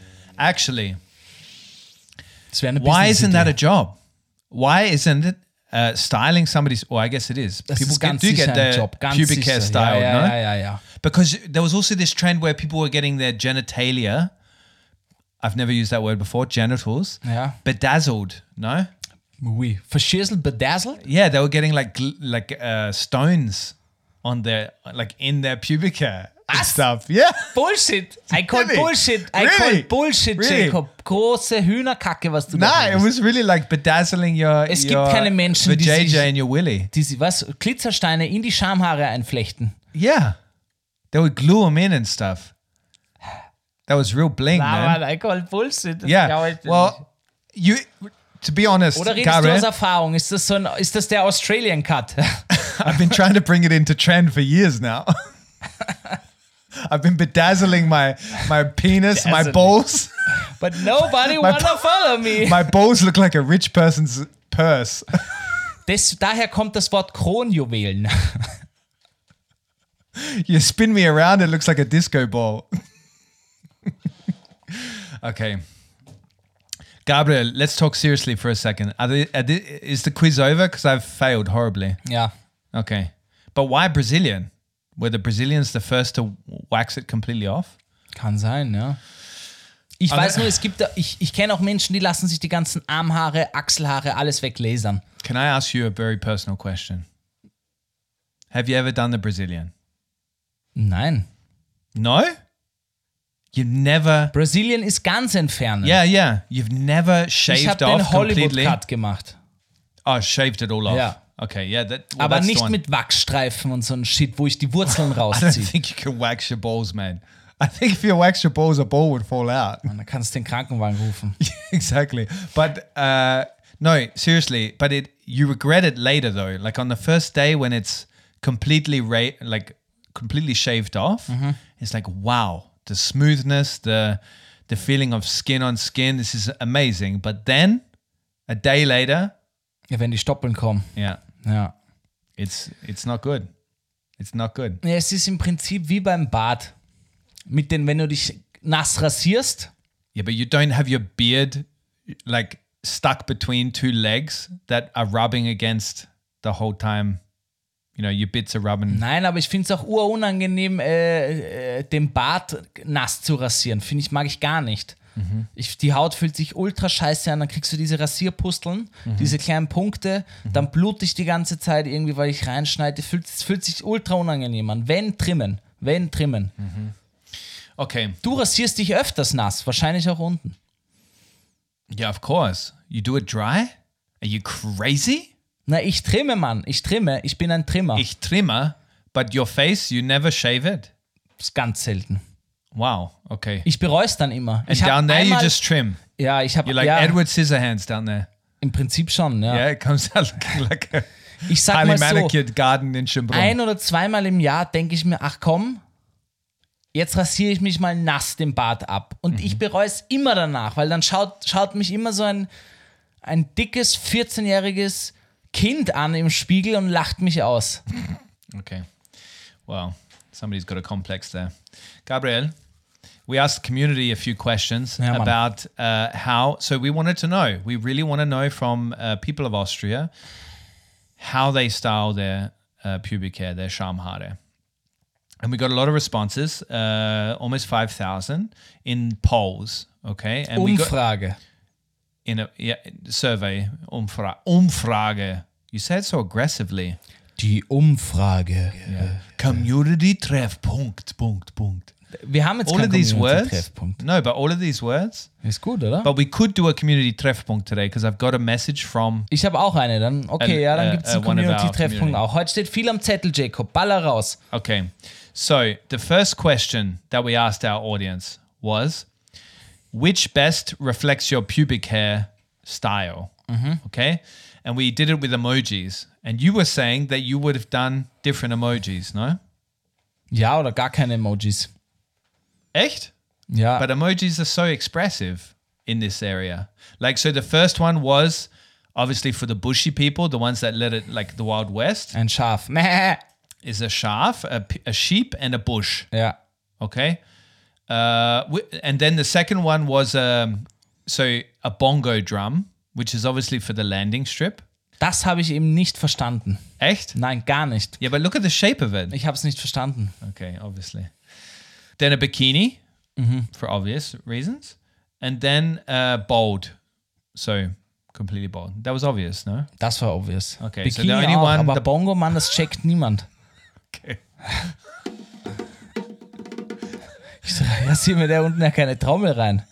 Actually, Das wäre eine why isn't that a job? Why isn't it uh, styling somebody's? Well, I guess it is. Das People get, do get their Job. Ganz pubic sicher. hair styled, ja, no? ja, ja, ja. Because there was also this trend where people were getting their genitalia. I've never used that word before. Genitals Yeah. bedazzled. No. Oui. Verschieselt, bedazzled? Yeah, they were getting like like uh, stones on their like in their pubic hair Was? stuff. Yeah. Bullshit. I call Really? Bullshit. I Really? call Bullshit, Really? Jacob. Große Hühnerkacke, was du da Nah, it was really like bedazzling your. Es gibt your keine Menschen, die sich- and your willy. Die sie, was? Glitzersteine in die Schamhaare einflechten. Yeah, they would glue them in and stuff. That was real bling, Na, man. Mann, I call Bullshit. Yeah. Well, you. To be honest, Oder redest du Gabriel, aus Erfahrung? Ist das, so ein, ist das der Australian Cut? [laughs] I've been trying to bring it into trend for years now. [laughs] I've been bedazzling my my penis, my balls. [laughs] But nobody [laughs] My wanna follow me. [laughs] My balls look like a rich person's purse. Das, daher kommt das Wort Kronjuwelen. you spin me around, it looks like a disco ball. okay. Gabriel, let's talk seriously for a second. Are are is the quiz over? Because I've failed horribly. Ja. Okay. But why Brazilian? Were the Brazilians the first to wax it completely off? Kann sein, ja. Ich Aber- weiß nur, es gibt da, ich, ich kenne auch Menschen, die lassen sich die ganzen Armhaare, Achselhaare, alles weglasern. Can I ask you a very personal question? Have you ever done the Brazilian? Nein. No? You've never. Brasilien ist ganz entfernt. Yeah, yeah. You've never ich shaved den off completely. Hollywood-Cut gemacht. Oh, shaved it all off. Yeah. Okay, yeah. That, well, Aber nicht mit Wachsstreifen und so ein Shit, wo ich die Wurzeln [laughs] I don't think you can wax your balls, man. I think if you wax your balls, a ball would fall out. Dann kannst du den Krankenwagen rufen. [laughs] exactly. But uh, no, seriously. But it you regret it later though. Like on the first day when it's completely ra- like completely shaved off, it's like wow, the smoothness, the the feeling of skin on skin. This is amazing. But then a day later, Ja, wenn die Stoppeln kommen. yeah, Ja. it's it's not good. It's not good. Ja, Es ist im Prinzip wie beim Bad. Mit den, wenn du dich nass rasierst, Yeah, but you don't have your beard like stuck between two legs that are rubbing against the whole time. You know, your bits are rubbing. Nein, aber ich finde es auch urunangenehm, äh, äh, den Bart nass zu rasieren. Finde ich, mag ich gar nicht. Ich, die Haut fühlt sich ultra scheiße an, dann kriegst du diese Rasierpusteln, diese kleinen Punkte, dann blute ich die ganze Zeit irgendwie, weil ich reinschneide. Fühlt, es fühlt sich ultra unangenehm an. Wenn trimmen, wenn trimmen. Okay. Du rasierst dich öfters nass, wahrscheinlich auch unten. Yeah, of course. You do it dry? Are you crazy? Na, ich trimme, Mann, ich trimme, ich bin ein Trimmer. Ich trimmer, but your face, you never shave it? Das ist ganz selten. Wow. Okay. Ich bereue es dann immer. And down there, you einmal- just trim. ja, ich habe You're like ja, Edward Scissorhands down there. im Prinzip schon, ja. Yeah, it comes out like a Ich sag mal so, manicured garden in Schönbrunn. ein oder zweimal im Jahr denke ich mir, ach komm, jetzt rasiere ich mich mal nass den Bart ab. Und Mhm. ich bereue es immer danach, weil dann schaut, schaut mich immer so ein, ein dickes 14-jähriges Kind an im Spiegel und lacht mich aus. [laughs] Okay. Well, somebody's got a complex there. Gabriel, we asked the community a few questions Mann. about uh, how. So we wanted to know. We really want to know from uh, people of Austria how they style their uh, pubic hair, their Schamhaare. And we got a lot of responses, uh, almost 5,000 in polls. Okay. And we got Umfrage. in a yeah, survey, umfra- umfrage. You said so aggressively. Die Umfrage. Community Treffpunkt, Punkt, Punkt. Wir haben jetzt All of these words. Treffpunkt. No, but all of these words. Ist gut, oder? But we could do a community Treffpunkt today because I've got a message from. Ich habe auch eine, dann okay, Äh, ja, dann äh, gibt es einen äh, our Community-Treffpunkt community. auch. Heute steht viel am Zettel, Jacob. Baller raus. Okay. So the first question that we asked our audience was which best reflects your pubic hair style? Okay. And we did it with emojis. And you were saying that you would have done different emojis, no? Ja, oder gar keine Emojis. Echt? Ja, But emojis are so expressive in this area. Like, so the first one was obviously for the bushy people, the ones that let it, like the Wild West, And Schaf. [laughs] Is a calf, a sheep, and a bush. Yeah. Okay. Uh, and then the second one was um, so a bongo drum, which is obviously for the landing strip. Das habe ich eben nicht verstanden. Echt? Nein, gar nicht. Yeah, but look at the shape of it. Ich habe es nicht verstanden. Okay, obviously. Then a bikini for obvious reasons. And then uh, bold. So completely bold. That was obvious, no? Das war obvious. Okay, so Bikini the only auch, one- aber the- Bongo, Mann, das checkt niemand. Okay. [laughs] Ich so, rasier mir der unten ja keine Trommel rein.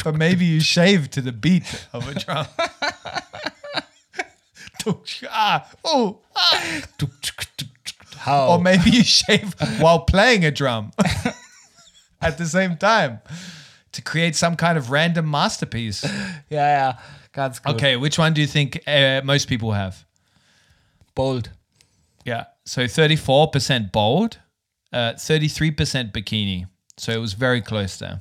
[laughs] But maybe you shave to the beat of a drum. ah, [laughs] [laughs] oh, ah. How? Or maybe you shave while playing a drum at the same time to create some kind of random masterpiece. Ja, ja, ganz gut. Okay, which one do you think uh, most people have? Bold. Yeah, so 34% bold, uh, 33% bikini. So it was very close there.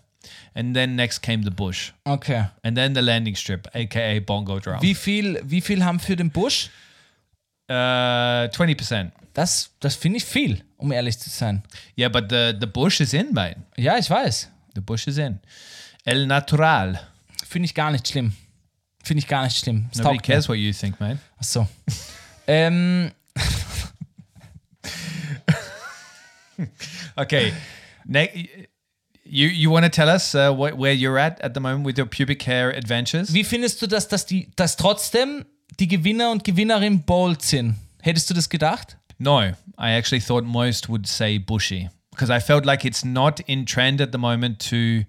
And then next came the bush. Okay. And then the landing strip, aka bongo drum. Wie viel, wie viel haben für den Busch? Uh, 20%. Das, das finde ich viel, um ehrlich zu sein. Yeah, but the, the bush is in, mate. Ja, ich weiß. The bush is in. El natural. Finde ich gar nicht schlimm. Finde ich gar nicht schlimm. Es Nobody taugt mir. cares what you think, mate. Ach so. [laughs] ähm, Okay. Ne- you you want to tell us uh, wh- where you're at at the moment with your pubic hair adventures? wie findest du das, dass, die, dass trotzdem die Gewinner und Gewinnerinnen bold sind? Hättest du das gedacht? No, I actually thought most would say bushy because I felt like it's not in trend at the moment to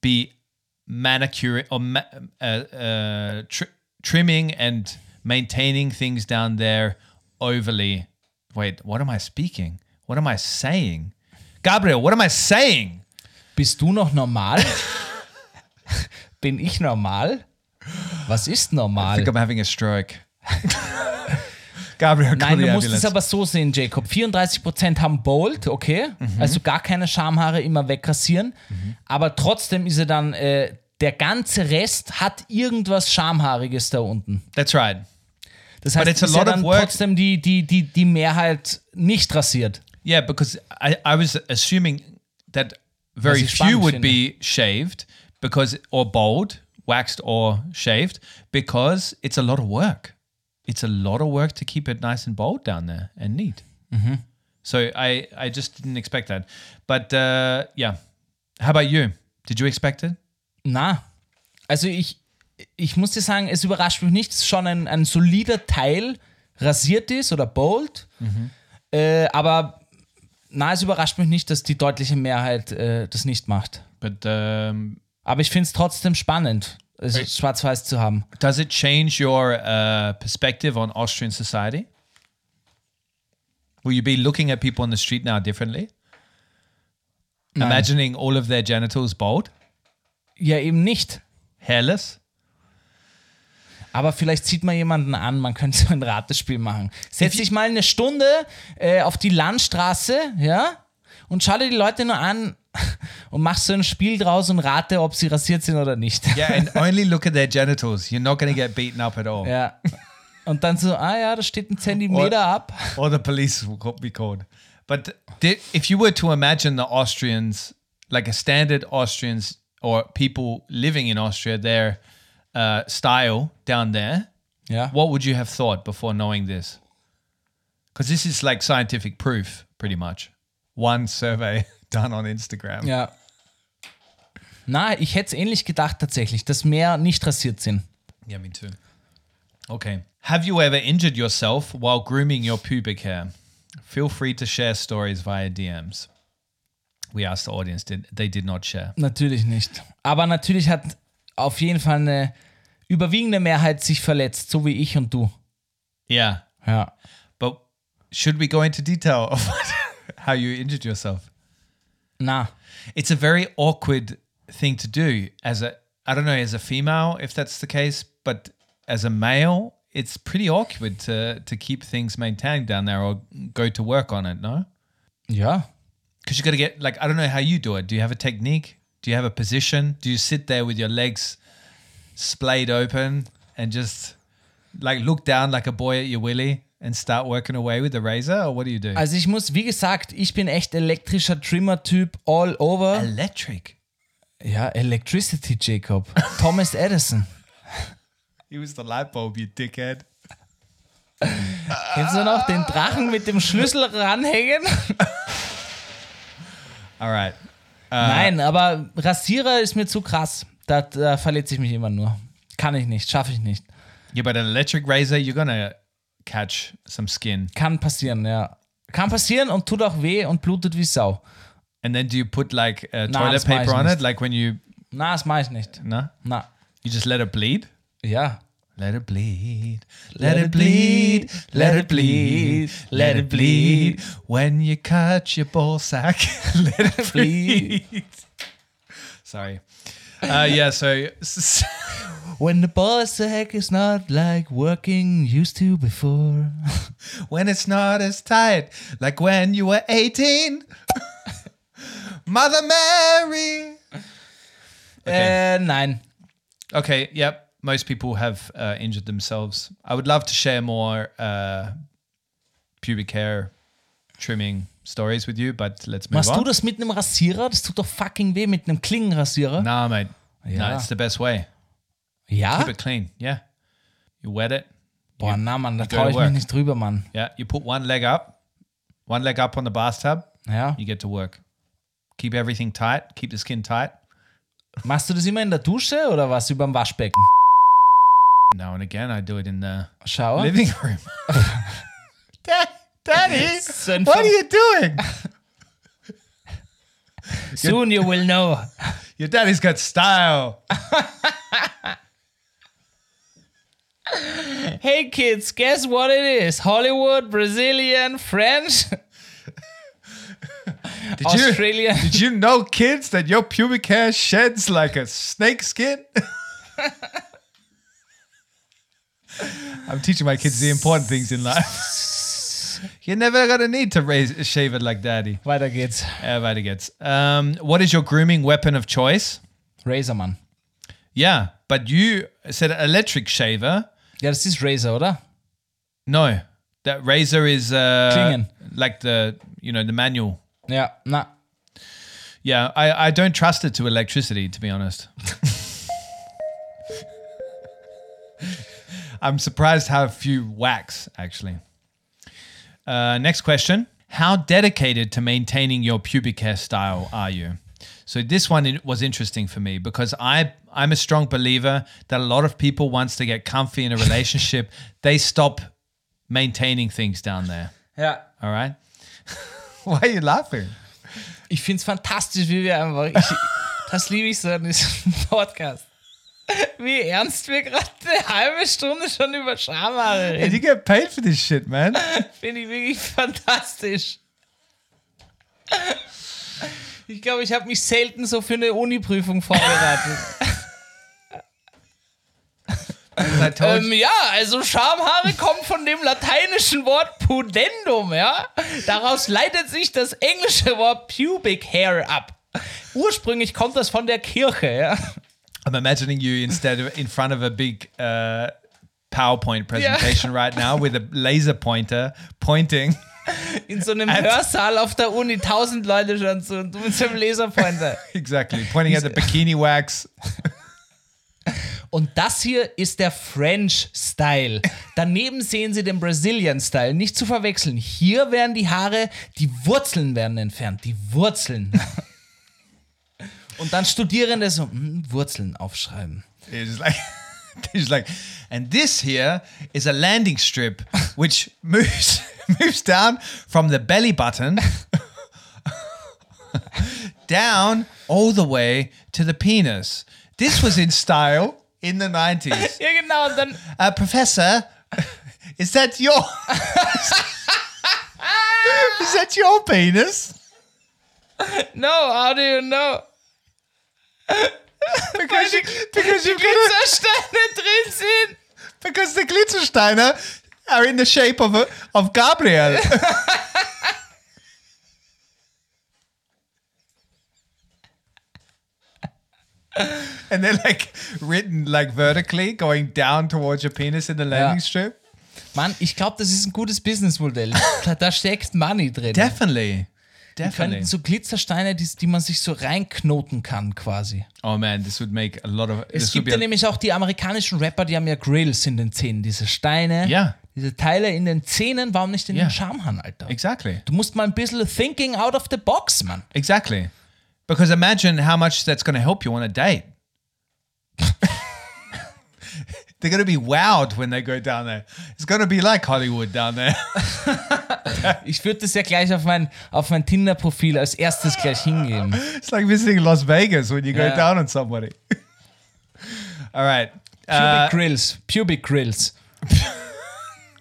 be manicuring or ma- uh, uh, tr- trimming and maintaining things down there overly. Wait, what am I speaking? What am I saying? Gabriel, what am I saying? Bist du noch normal? [laughs] Bin ich normal? Was ist I normal? think I'm having a stroke. [laughs] Gabriel, Nein, du musst es aber so sehen, Jacob. 34% haben Bold, okay? Also gar keine Schamhaare immer wegrasieren. Aber trotzdem ist er dann, äh, der ganze Rest hat irgendwas Schamhaariges da unten. That's right. Das heißt, it's a ist lot dann trotzdem die, die, die, die Mehrheit nicht rasiert. Yeah, because I, I was assuming that very few would be shaved because or bald, waxed or shaved because it's a lot of work. It's a lot of work to keep it nice and bold down there and neat. So I I just didn't expect that. But uh, yeah, how about you? Did you expect it? Na, also ich, ich muss dir sagen, es überrascht mich nicht, dass schon ein, ein solider Teil rasiert ist oder bold. Äh, aber na, es überrascht mich nicht, dass die deutliche Mehrheit äh, das nicht macht. But um, Aber ich finde es trotzdem spannend, es schwarz-weiß zu haben. does it change your uh, perspective on Austrian society? Will you be looking at people on the street now differently? Imagining all of their genitals bald, Ja, eben nicht. hairless? Aber vielleicht zieht man jemanden an, man könnte so ein Ratespiel machen. Setz dich mal eine Stunde äh, auf die Landstraße, ja, und schau dir die Leute nur an [laughs] und mach so ein Spiel draus und rate, ob sie rasiert sind oder nicht. Yeah, and [laughs] only look at their genitals. You're not to get beaten up at all. Ja. Und dann so, ah ja, da steht ein Zentimeter ab. [laughs] Or the police will be called. But di- if you were to imagine the Austrians, like a standard Austrians or people living in Austria, their uh, style down there, yeah, what would you have thought before knowing this? Because this is like scientific proof, pretty much. One survey [laughs] done on Instagram. Ja. Na, ich hätte es ähnlich gedacht tatsächlich, dass mehr nicht rasiert sind. Yeah, me too. Okay. Have you ever injured yourself while grooming your pubic hair? Feel free to share stories via DMs. We asked the audience, did they did not share. Natürlich nicht. Aber natürlich hat auf jeden Fall eine überwiegende Mehrheit sich verletzt, so wie ich und du. Yeah. Ja. But should we go into detail of [laughs] how you injured yourself? Na, It's a very awkward thing to do as a I don't know as a female if that's the case, but as a male, it's pretty awkward to to keep things maintained down there or go to work on it, no? ja. because you got to get like I don't know how you do it. Do you have a technique? Do you have a position? Do you sit there with your legs splayed open and just like look down like a boy at your willy and start working away with the razor, or what do you do? Also ich muss, wie gesagt, ich bin echt elektrischer Trimmer-Typ all over. Electric. Ja, Electricity, Jacob. [laughs] Thomas Edison. He was the light bulb, you dickhead. Kennst du noch den Drachen mit dem Schlüssel ranhängen? All right. Nein, aber Rasierer ist mir zu krass. Da, da verletze ich mich immer nur. Kann ich nicht, schaffe ich nicht. Yeah, but an electric razor, you're gonna catch some skin. Kann passieren, ja. Kann passieren und tut auch weh und blutet wie Sau. And then do you put like uh, Nah, toilet das mach ich paper on nicht. it, like when you Na, das mache ich nicht. no, Na, you just let it bleed. ja. Let it bleed, let it bleed, let it bleed, let it bleed. When you cut your ball sack, [laughs] let it bleed. Sorry. Uh, yeah, so [laughs] When the ball sack is not like working used to before. [laughs] when it's not as tight like when you were 18, Mother Mary. Äh, nine. Okay, yep. Most people have uh, injured themselves. I would love to share more uh, pubic hair trimming stories with you, but let's move Machst on. du das mit einem Rasierer? Das tut doch fucking weh mit einem Klingenrasierer. Nah, mate. Ja. No, it's the best way. ja? Keep it clean. Yeah. You wet it. Boah, na Mann, da traue ich mich nicht drüber, Mann. Yeah. You put one leg up, one leg up on the bathtub. Ja. You get to work. Keep everything tight. Keep the skin tight. Machst du das immer in der Dusche oder was überm Waschbecken? Now and again, I do it in the Schau. living room. [laughs] Dad, Daddy, ein what are you doing? [laughs] Soon you will know. Your daddy's got style. [laughs] Hey kids, guess what it is? Hollywood, Brazilian, French, Did Australian. you did you know, kids, that your pubic hair sheds like a snake skin? I'm teaching my kids the important things in life. [laughs] You're never gonna need to raise shave it like daddy. Weiter geht's. Weiter geht's. Um, what is your grooming weapon of choice? Razor, Mann. Yeah, but you said electric shaver. Ja, das ist Razor, oder? No, that razor is uh, Klingen. like the you know the manual. Ja, na. Yeah, I, I don't trust it to electricity, to be honest. [laughs] I'm surprised how few wax, actually. Uh, next question How dedicated to maintaining your pubic hair style are you? So, this one was interesting for me because I, I'm a strong believer that a lot of people, once they get comfy in a relationship, [laughs] they stop maintaining things down there. Ja. All right? [laughs] Why are you laughing? Ich find's fantastisch, wie wir einfach. Ich, [laughs] das liebe ich so an diesem Podcast. [laughs] Wie ernst wir gerade eine halbe Stunde schon über Schamhaare reden. you get paid for this shit, man. [laughs] Finde ich wirklich fantastisch. Ich glaube, ich habe mich selten so für eine Uni-Prüfung vorbereitet. Ähm, ja, also Schamhaare kommt von dem lateinischen Wort pudendum, ja. Daraus leitet sich das englische Wort pubic hair ab. Ursprünglich kommt das von der Kirche, ja. I'm imagining you instead of in front of a big uh, PowerPoint presentation right now with a laser pointer pointing. [laughs] In so einem Hörsaal auf der Uni, tausend Leute schon zu und du mit so einem Laserpointer. [laughs] exactly, pointing at the bikini wax. Und das hier ist der French Style. Daneben sehen Sie den Brazilian Style. Nicht zu verwechseln. Hier werden die Haare, die Wurzeln werden entfernt. Die Wurzeln. Und dann Studierende so hm, Wurzeln aufschreiben. It's like, [laughs] it's like, and this here is a landing strip which [laughs] moves moves down from the belly button [laughs] down all the way to the penis. This was in style in the 90s. Ja, genau. Dann, Uh, professor, is that your is that your penis? no, how do you know? Because you, because Die Glitzersteine drin sind. because the Glitzersteiner are in the shape of a, of Gabriel. [laughs] and they're like written like vertically, going down towards your penis in the landing Ja. strip. Mann, ich glaube, das ist ein gutes Businessmodell. Da, da steckt Money drin. Definitely, definitely. so Glitzersteine, die, die man sich so reinknoten kann, quasi. Oh man, this would make a lot of. Es gibt ja nämlich auch die amerikanischen Rapper, die haben ja Grills in den Zähnen, diese Steine, Ja. diese Teile in den Zähnen, warum nicht in Ja. den Schamhahn, Alter? exactly. Du musst mal ein bisschen thinking out of the box, Mann. Exactly. Because imagine how much that's going to help you on a date. They're going to be wowed when they go down there. It's going to be like Hollywood down there. [laughs] Ich würde das ja gleich auf mein, auf mein Tinder-Profil als erstes gleich hingeben. [laughs] it's like visiting Las Vegas when you go Yeah. down on somebody. [laughs] All right. Pubic Uh, Grills. Pubic Grills.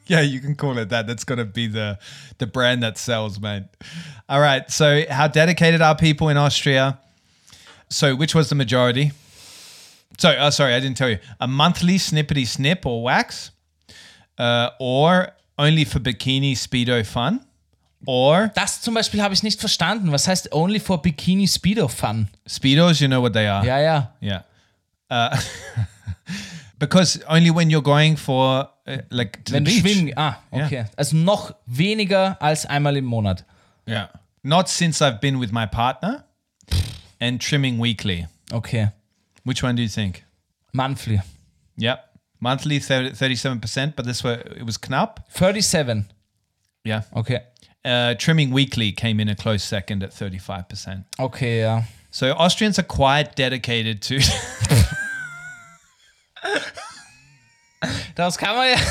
yeah, you can call it that. That's going to be the the brand that sells, man. All right. So, how dedicated are people in Austria? So, which was the majority? So, uh, sorry, I didn't tell you. A monthly snippety snip or wax, uh, or only for bikini speedo fun, or Das zum Beispiel habe ich nicht verstanden. Was heißt only for Bikini Speedo Fun? speedos. You know what they are. Ja, ja. Yeah. Uh, [laughs] Because only when you're going for uh, like to Wenn du the beach. schwimmen. Ah, okay. Also noch weniger als einmal im Monat. Yeah. Not since I've been with my partner and trimming weekly. Okay. Which one do you think? Monthly. Yep. Monthly 30, 37%, but this was it was knapp. 37. Yeah. Okay. Uh, trimming weekly came in a close second at 35%. Okay, ja. So Austrians are quite dedicated to [laughs] Das kann man ja. [laughs]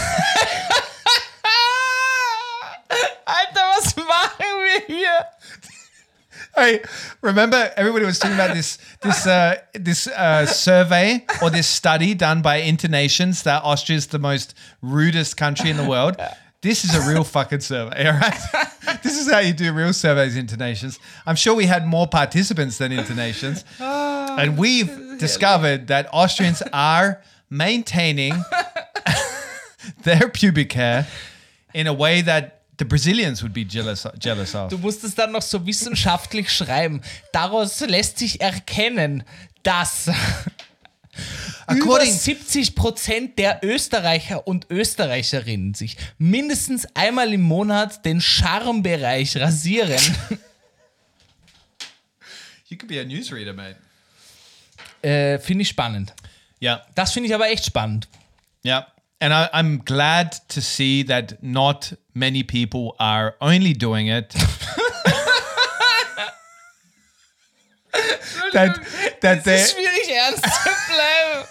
Alter, was machen wir hier? Hey, remember everybody was talking about this this uh, this uh, survey or this study done by Internations that Austria is the most rudest country in the world. [laughs] This is a real fucking survey, all right? [laughs] this is how you do real surveys, Internations. I'm sure we had more participants than Internations, [laughs] and we've discovered that Austrians are maintaining their pubic hair in a way that the Brazilians would be jealous jealous of. Du musst es dann noch so wissenschaftlich schreiben. Daraus lässt sich erkennen, dass [laughs] über According- 70 Prozent der Österreicher und Österreicherinnen sich mindestens einmal im Monat den Schambereich rasieren. [laughs] You could be a newsreader, mate. äh, finde ich spannend. Yeah. Das finde ich aber echt spannend. Yeah. And I, I'm glad to see that not many people are only doing it. [laughs] that that they ist schwierig, ernst zu bleiben.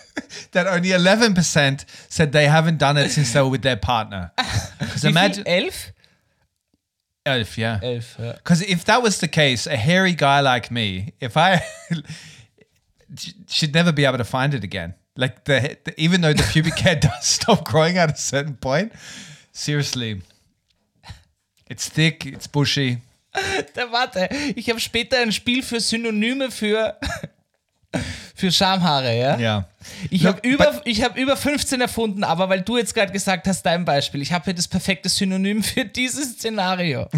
that only 11% said they haven't done it since they were with their partner. [laughs] Because imagine Elf? Elf, yeah. Elf. Because if that was the case, a hairy guy like me, if I [laughs] should never be able to find it again. Like the, the even though the pubic hair [laughs] does stop growing at a certain point, seriously, it's thick, it's bushy. [laughs] Da, warte, ich habe später ein Spiel für Synonyme für, [laughs] für Schamhaare, ja? Yeah, Ich habe über, ich hab über 15 erfunden, aber weil du jetzt gerade gesagt hast, dein Beispiel, ich habe hier das perfekte Synonym für dieses Szenario.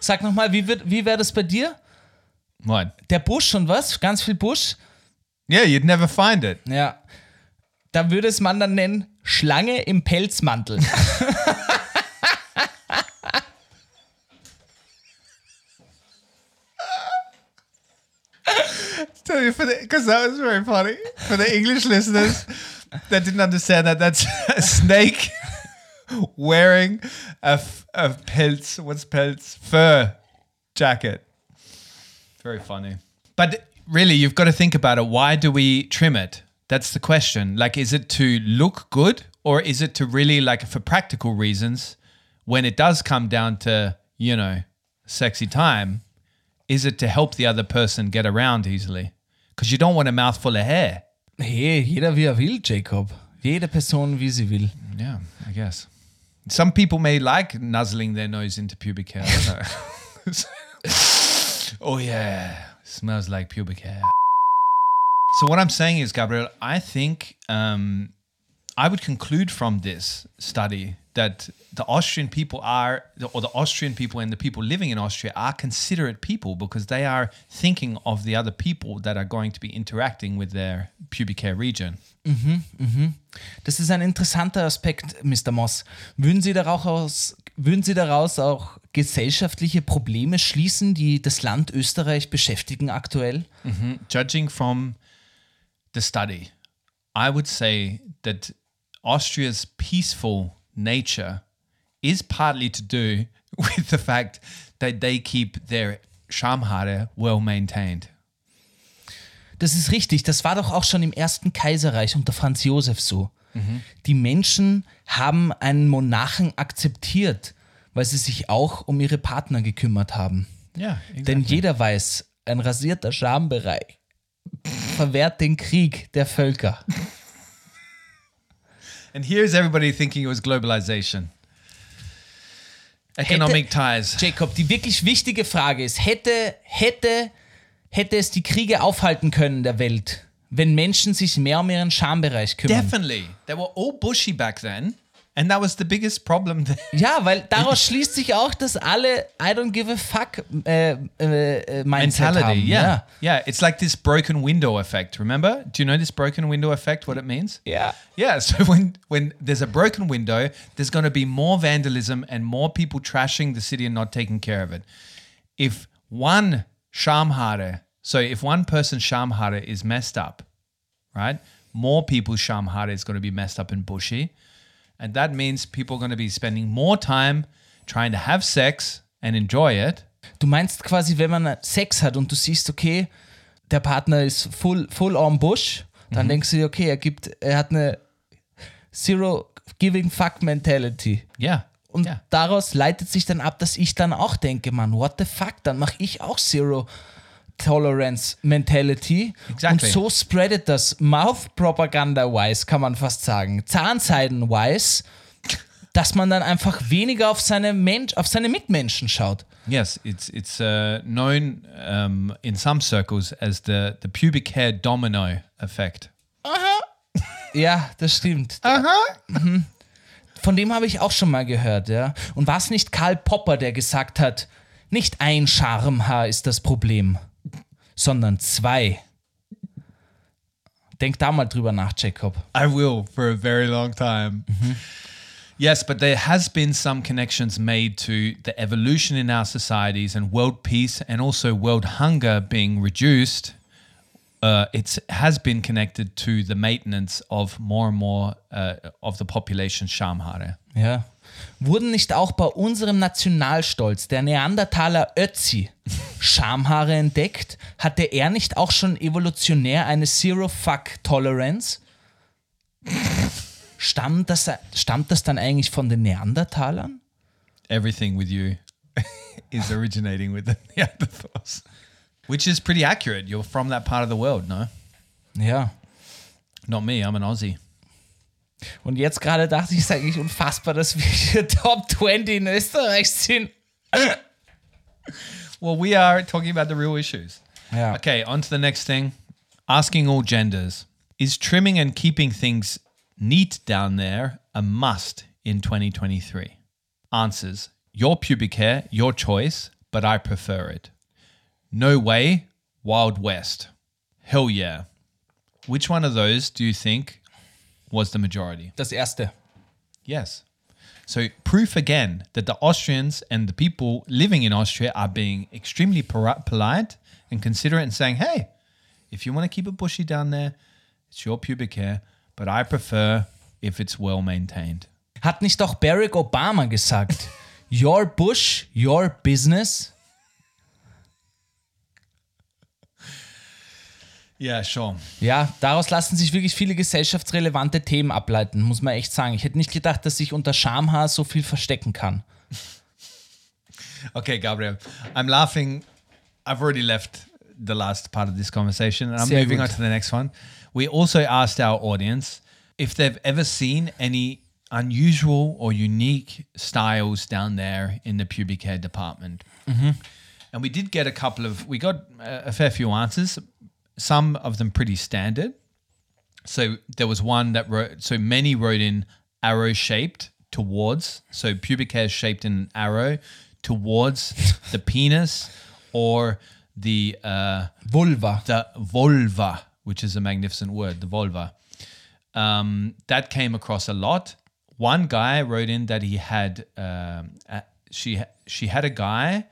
Sag nochmal, wie, wird- wie wäre das bei dir? what? Der Busch und was? Ganz viel Busch? Yeah, you'd never find it. Ja. Da würde es man dann nennen Schlange im Pelzmantel. Because that was very funny for the English listeners that didn't understand that. That's a snake wearing a, a pelts. What's pelts? Fur jacket. Very funny. But really, you've got to think about it. Why do we trim it? That's the question. Like, is it to look good or is it to really, like, for practical reasons, when it does come down to, you know, sexy time, is it to help the other person get around easily? Because you don't want a mouthful of hair. Hey, jeder wie er will, Jacob. Jede Person wie sie will. Yeah, I guess. Some people may like nuzzling their nose into pubic hair. I don't know. [laughs] oh yeah, smells like pubic hair. So what I'm saying is, Gabriel, I think um, I would conclude from this study that the Austrian people are, or the Austrian people and the people living in Austria are considerate people because they are thinking of the other people that are going to be interacting with their pubic hair region. Das ist ein interessanter Aspekt, Mr. Moss. Würden Sie daraus, würden Sie daraus auch gesellschaftliche Probleme schließen, die das Land Österreich beschäftigen aktuell? judging from the study, I would say that Austria's peaceful nature is partly to do [laughs] with the fact that they keep their Schamhaare well maintained. Das ist richtig. Das war doch auch schon im ersten Kaiserreich unter Franz Josef so. Die Menschen haben einen Monarchen akzeptiert, weil sie sich auch um ihre Partner gekümmert haben. Yeah, Denn jeder weiß, ein rasierter Schambereich verwehrt den Krieg der Völker. and here's everybody thinking it was globalization. Economic ties. Jacob, die wirklich wichtige Frage ist, hätte, hätte, hätte es die Kriege aufhalten können der Welt, wenn Menschen sich mehr um ihren Schambereich kümmern? Definitely. They were all bushy back then. And that was the biggest problem there. [laughs] Ja, weil daraus [laughs] schließt sich auch, dass alle I don't give a fuck äh, äh, äh, mentality. haben. Yeah. yeah. It's like this broken window effect. Remember? Do you know this broken window effect, what it means? Yeah. Yeah. [laughs] So when, when there's a broken window, there's going to be more vandalism and more people trashing the city and not taking care of it. If one Schamhaare, so if one person's Schamhaare is messed up, right? More people's Schamhaare is going to be messed up and bushy. And that means people are going to be spending more time trying to have sex and enjoy it. Du meinst quasi, wenn man Sex hat und du siehst, okay, der Partner ist full, full on Bush, dann denkst du dir, okay, er gibt, er hat eine Zero Giving Fuck Mentality. Yeah. Und yeah. daraus leitet sich dann ab, dass ich dann auch denke, man, what the fuck, dann mache ich auch Zero Tolerance Mentality. Exactly. Und so spreadet das Mouth-Propaganda-wise, kann man fast sagen, Zahnseiden-wise, dass man dann einfach weniger auf seine, Mensch, auf seine Mitmenschen schaut. Yes, it's it's uh, known um, in some circles as the the pubic hair domino effect. Ja, das stimmt. Mhm. Von dem habe ich auch schon mal gehört, ja. Und war es nicht Karl Popper, der gesagt hat, nicht ein Schamhaar ist das Problem, sondern zwei. Denk da mal drüber nach, Jacob. I will for a very long time. Yes, but there has been some connections made to the evolution in our societies and world peace and also world hunger being reduced. Uh, it has been connected to the maintenance of more and more uh, of the population Shamhare. Ja. Wurden nicht auch bei unserem Nationalstolz, der Neandertaler Ötzi, Schamhaare entdeckt? Hatte er nicht auch schon evolutionär eine Zero-Fuck-Tolerance? Stammt das, stammt das dann eigentlich von den Neandertalern? Everything with you [laughs] is originating with the Neanderthals, which is pretty accurate. You're from that part of the world, no? Ja. Not me. I'm an Aussie. Und jetzt gerade dachte ich, es ist eigentlich unfassbar, dass wir hier [laughs] Top 20 in Österreich sind. Well, we are talking about the real issues. Ja. Okay, on to the next thing. Asking all genders. Is trimming and keeping things neat down there a must in 2023? Answers. Your pubic hair, your choice, but I prefer it. No way, Wild West. Hell yeah. Which one of those do you think was the majority? Das erste. Yes. So, proof again that the Austrians and the people living in Austria are being extremely polite and considerate and saying, hey, if you want to keep it bushy down there, it's your pubic hair, but I prefer if it's well maintained. Hat nicht auch Barack Obama gesagt, your bush, your business? Yeah, sure. Ja, daraus lassen sich wirklich viele gesellschaftsrelevante Themen ableiten, muss man echt sagen. Ich hätte nicht gedacht, dass sich unter Schamhaar so viel verstecken kann. Okay, Gabriel, I'm laughing. I've already left the last part of this conversation and I'm Sehr moving gut. on to the next one. We also asked our audience if they've ever seen any unusual or unique styles down there in the pubic hair department. And we did get a couple of, we got a fair few answers, some of them pretty standard. So there was one that wrote, so many wrote in arrow shaped towards, so pubic hair shaped in an arrow towards [laughs] the penis or the uh, Vulva. the vulva, which is a magnificent word, the vulva. Um, that came across a lot. One guy wrote in that he had um, a, she she had a guy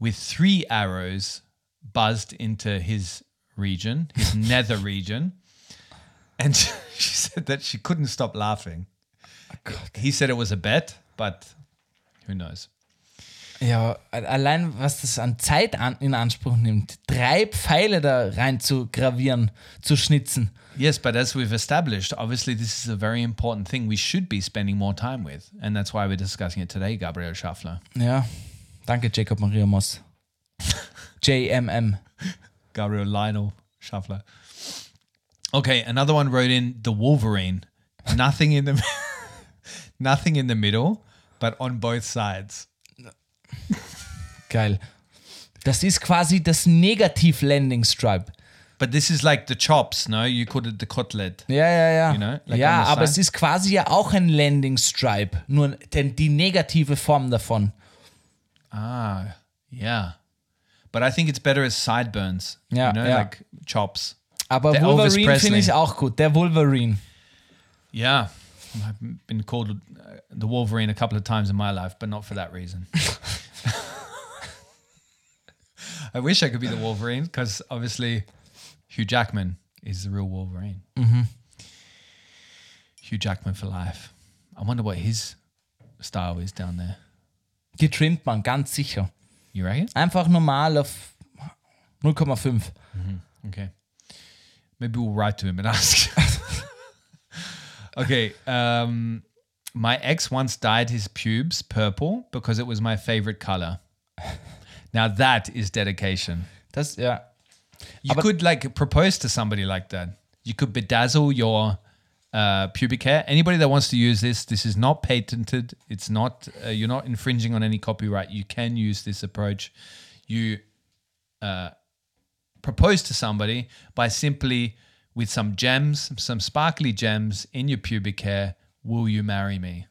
with three arrows buzzed into his region, his [laughs] nether region, and [laughs] she said that she couldn't stop laughing. Oh, he said it was a bet, but who knows? Ja, allein was das an Zeit an, in Anspruch nimmt, drei Pfeile da rein zu gravieren, zu schnitzen. Yes, but as we've established, obviously this is a very important thing we should be spending more time with. And that's why we're discussing it today, Gabriel Schaffler. Ja, danke Jacob Maria Moss. [laughs] JMM. Gabriel Lionel Schaffler. Okay, another one wrote in the Wolverine. Nothing in the [laughs] nothing in the middle, but on both sides. Geil. Das ist quasi das Negativ-Landing-Stripe. But this is like the chops, no? You call it the cutlet. Ja, ja, ja. You know, like ja, aber es ist quasi ja auch ein Landing Stripe, nur denn die negative Form davon. Ah, yeah. But I think it's better as sideburns. Yeah, you know, yeah. like chops. Aber Der Wolverine finde ich auch gut. Der Wolverine. Yeah. I've been called uh, the Wolverine a couple of times in my life, but not for that reason. [laughs] I wish I could be the Wolverine because obviously Hugh Jackman is the real Wolverine. Hugh Jackman for life. I wonder what his style is down there. Die trimmt man, ganz sicher. You reckon? Einfach normal auf 0,5. Okay. Maybe we'll write to him and [laughs] ask. okay. Um, my ex once dyed his pubes purple because it was my favorite color. Now that is dedication. Das, yeah. You could like propose to somebody like that. You could bedazzle your uh, pubic hair. Anybody that wants to use this, this is not patented. It's not. Uh, you're not infringing on any copyright. You can use this approach. You uh, propose to somebody by simply with some gems, some sparkly gems in your pubic hair. Will you marry me?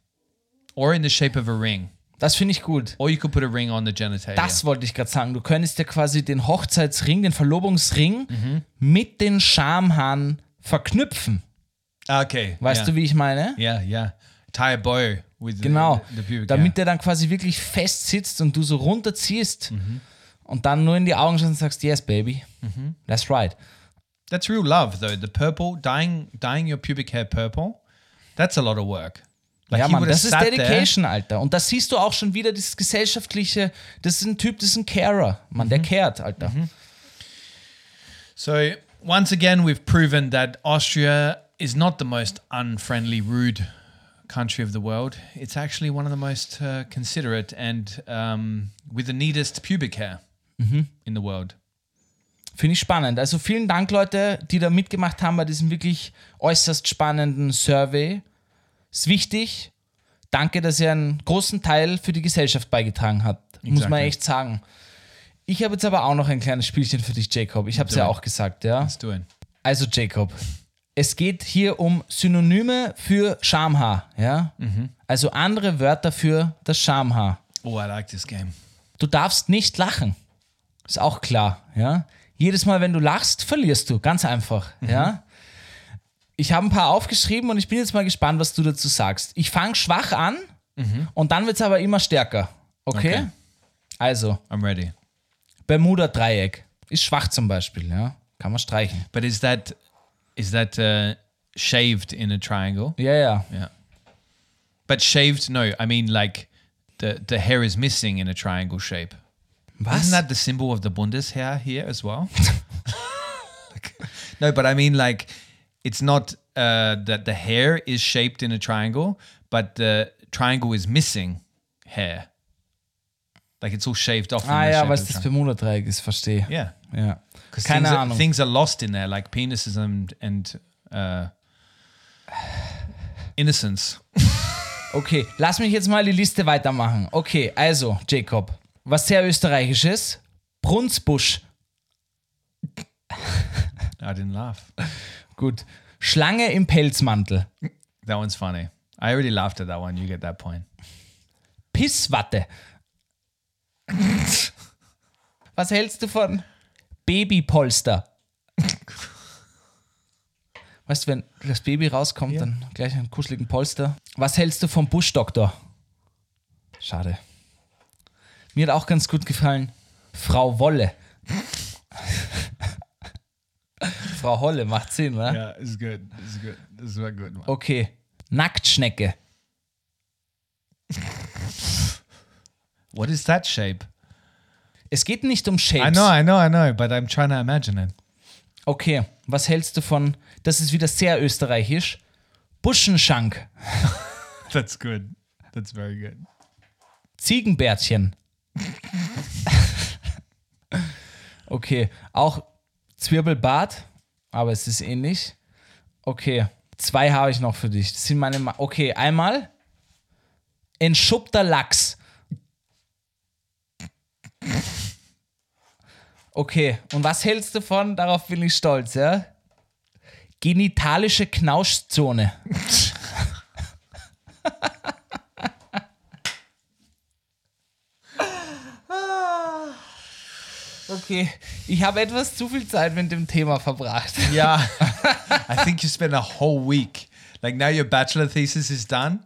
Or in the shape of a ring. Das finde ich gut. Or you could put a ring on the genitalia. Das wollte ich gerade sagen. Du könntest ja quasi den Hochzeitsring, den Verlobungsring Mhm. mit den Schamhaaren verknüpfen. Okay. Weißt yeah. du, wie ich meine? Yeah, yeah. Tie a bow with the- Genau. the, the pubic Damit der dann quasi wirklich fest sitzt und du so runterziehst Mhm. und dann nur in die Augen schaust und sagst, yes, baby. Mhm. That's right. That's real love, though. The purple, dyeing dyeing your pubic hair purple, that's a lot of work. Like ja, Mann, das ist sat there- Dedication, Alter. Und da siehst du auch schon wieder dieses gesellschaftliche, das ist ein Typ, das ist ein Carer. Mann, Mhm. der cared, Alter. So once again, we've proven that Austria is not the most unfriendly, rude country of the world. It's actually one of the most uh, considerate and um, with the neatest pubic hair in the world. Finde ich spannend. Also vielen Dank, Leute, die da mitgemacht haben bei diesem wirklich äußerst spannenden Survey. Ist wichtig. Danke, dass ihr einen großen Teil für die Gesellschaft beigetragen habt. Muss man Exactly. echt sagen. Ich habe jetzt aber auch noch ein kleines Spielchen für dich, Jacob. Ich habe es ja auch gesagt, ja. Let's do it. Also, Jacob, es geht hier um Synonyme für Schamhaar, ja. Also andere Wörter für das Schamhaar. Oh, I like this game. Du darfst nicht lachen. Ist auch klar, ja. Jedes Mal, wenn du lachst, verlierst du. Ganz einfach, ja. Ich habe ein paar aufgeschrieben und ich bin jetzt mal gespannt, was du dazu sagst. Ich fange schwach an und dann wird es aber immer stärker. Okay? Okay. Also, I'm ready. Bermuda-Dreieck ist schwach zum Beispiel, ja. Kann man streichen. But is that is that uh, shaved in a triangle? Yeah, ja. Yeah. But shaved? No, I mean like the the hair is missing in a triangle shape. Was? Isn't that the symbol of the Bundesheer here as well? [laughs] Like- no, but I mean like it's not uh, that the hair is shaped in a triangle, but the triangle is missing hair. Like it's all shaved off. in Ah the ja, weil of es das. Bermuda-Dreieck ist, verstehe. Yeah. Ja. Keine things, are, Ahnung. things are lost in there, like penises and and uh, innocence. [laughs] Okay, lass mich jetzt mal die Liste weitermachen. Okay, also, Jacob, was sehr österreichisches. Brunsbusch. [laughs] I didn't laugh. Gut. Schlange im Pelzmantel. That one's funny. I already laughed at that one. You get that point. Pisswatte. [laughs] Was hältst du von Babypolster? Weißt du, wenn das Baby rauskommt, dann gleich einen kuscheligen Polster. Was hältst du vom Buschdoktor? Schade. Mir hat auch ganz gut gefallen. Frau Wolle. [laughs] Frau Holle macht Sinn, oder? Yeah, it's good. It's good. This is a good one. Okay. Nacktschnecke. What is that shape? Es geht nicht um Shapes. I know, I know, I know, but I'm trying to imagine it. Okay, was hältst du von, das ist wieder sehr österreichisch, Buschenschank, [laughs] That's good. That's very good. Ziegenbärtchen. [laughs] okay, auch Zwirbelbart, aber es ist ähnlich. Okay, zwei habe ich noch für dich. Das sind meine, Ma okay, einmal entschuppter Lachs. Okay, und was hältst du von? Darauf bin ich stolz, ja? Genitalische Knauschzone. Okay, ich habe etwas zu viel Zeit mit dem Thema verbracht. Yeah. [laughs] I think you spent a whole week. Like now your bachelor thesis is done.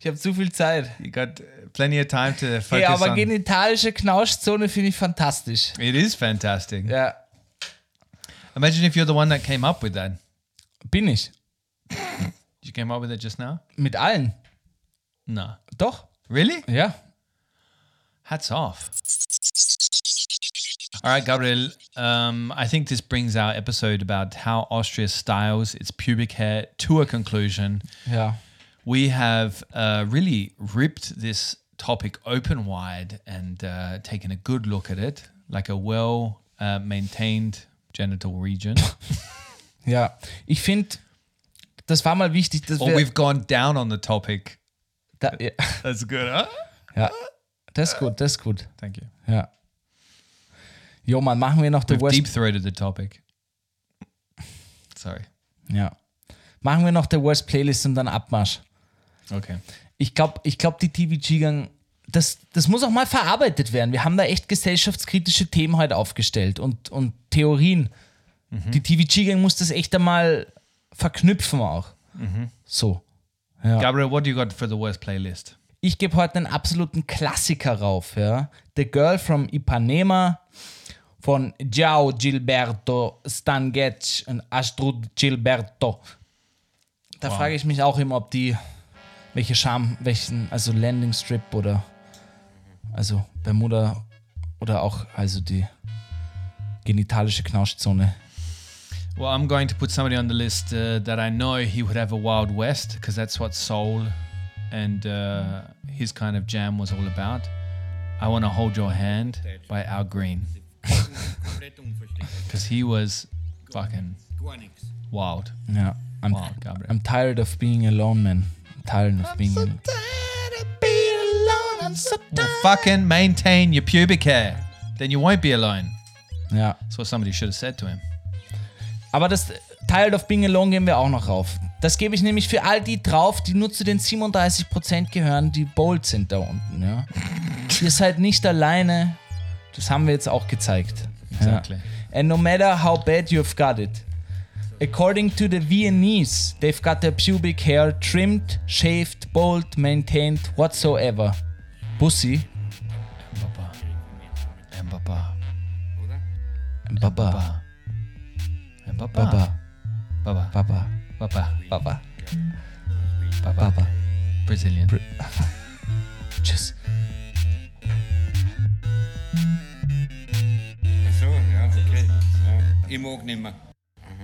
Ich habe zu viel Zeit. You got plenty of time to focus Okay, aber on. genitalische Knauschzone finde ich fantastisch. It is fantastic. Ja, Imagine if you're the one that came up with that. bin ich. You came up with it just now? Mit allen. No. Doch. Really? Ja. Hats off. All right, Gabriel. Um, I think this brings our episode about how Austria styles its pubic hair to a conclusion. Ja. We have uh, really ripped this topic open wide and uh, taken a good look at it, like a well uh, maintained genital region. [laughs] Ja. Ich finde, das war mal wichtig, dass or wir. we've gone down on the topic. Da, ja. [laughs] That's good, huh? ja. Das ist gut, das ist gut. Thank you. Ja. Jo, Mann, machen wir noch The We've Worst. deep throated the topic. Sorry. Ja. Machen wir noch The Worst Playlist und dann Abmarsch. Okay. Ich glaube, ich glaub, die TVG-Gang, das, das muss auch mal verarbeitet werden. Wir haben da echt gesellschaftskritische Themen heute aufgestellt und, und Theorien. Die TVG-Gang muss das echt einmal verknüpfen auch. So. Gabriel, what do you got for the worst playlist? Ich gebe heute einen absoluten Klassiker rauf. Ja? The Girl from Ipanema von Giao Gilberto Stangetsch und Astrud Gilberto. Da frage ich mich auch immer, ob die welche Scham, welchen, also Landing Strip oder also Bermuda oder auch also die genitalische Knauschzone. Well, I'm going to put somebody on the list uh, that I know he would have a Wild West because that's what soul and uh, his kind of jam was all about. I want to hold your hand by Al Green [laughs] because he was fucking wild. Ja, I'm, Gabriel. I'm tired of being alone, man. I'm tired of being alone. Well, fucking maintain your pubic hair, then you won't be alone. Ja. That's what somebody should have said to him. Aber das Tired of Being Alone geben wir auch noch rauf. Das gebe ich nämlich für all die drauf, die nur zu den 37% gehören, die bold sind da unten. Ja. [laughs] Ihr seid nicht alleine. Das haben wir jetzt auch gezeigt. Exactly. Ja. And no matter how bad you've got it, According to the Viennese, they've got their pubic hair trimmed, shaved, bald, maintained, whatsoever. Pussy. Mbaba. Mbaba. Mbaba. Mbaba. Baba. Baba. Baba. Baba. Baba. Baba. Brazilian. [laughs] Just. I yeah, okay.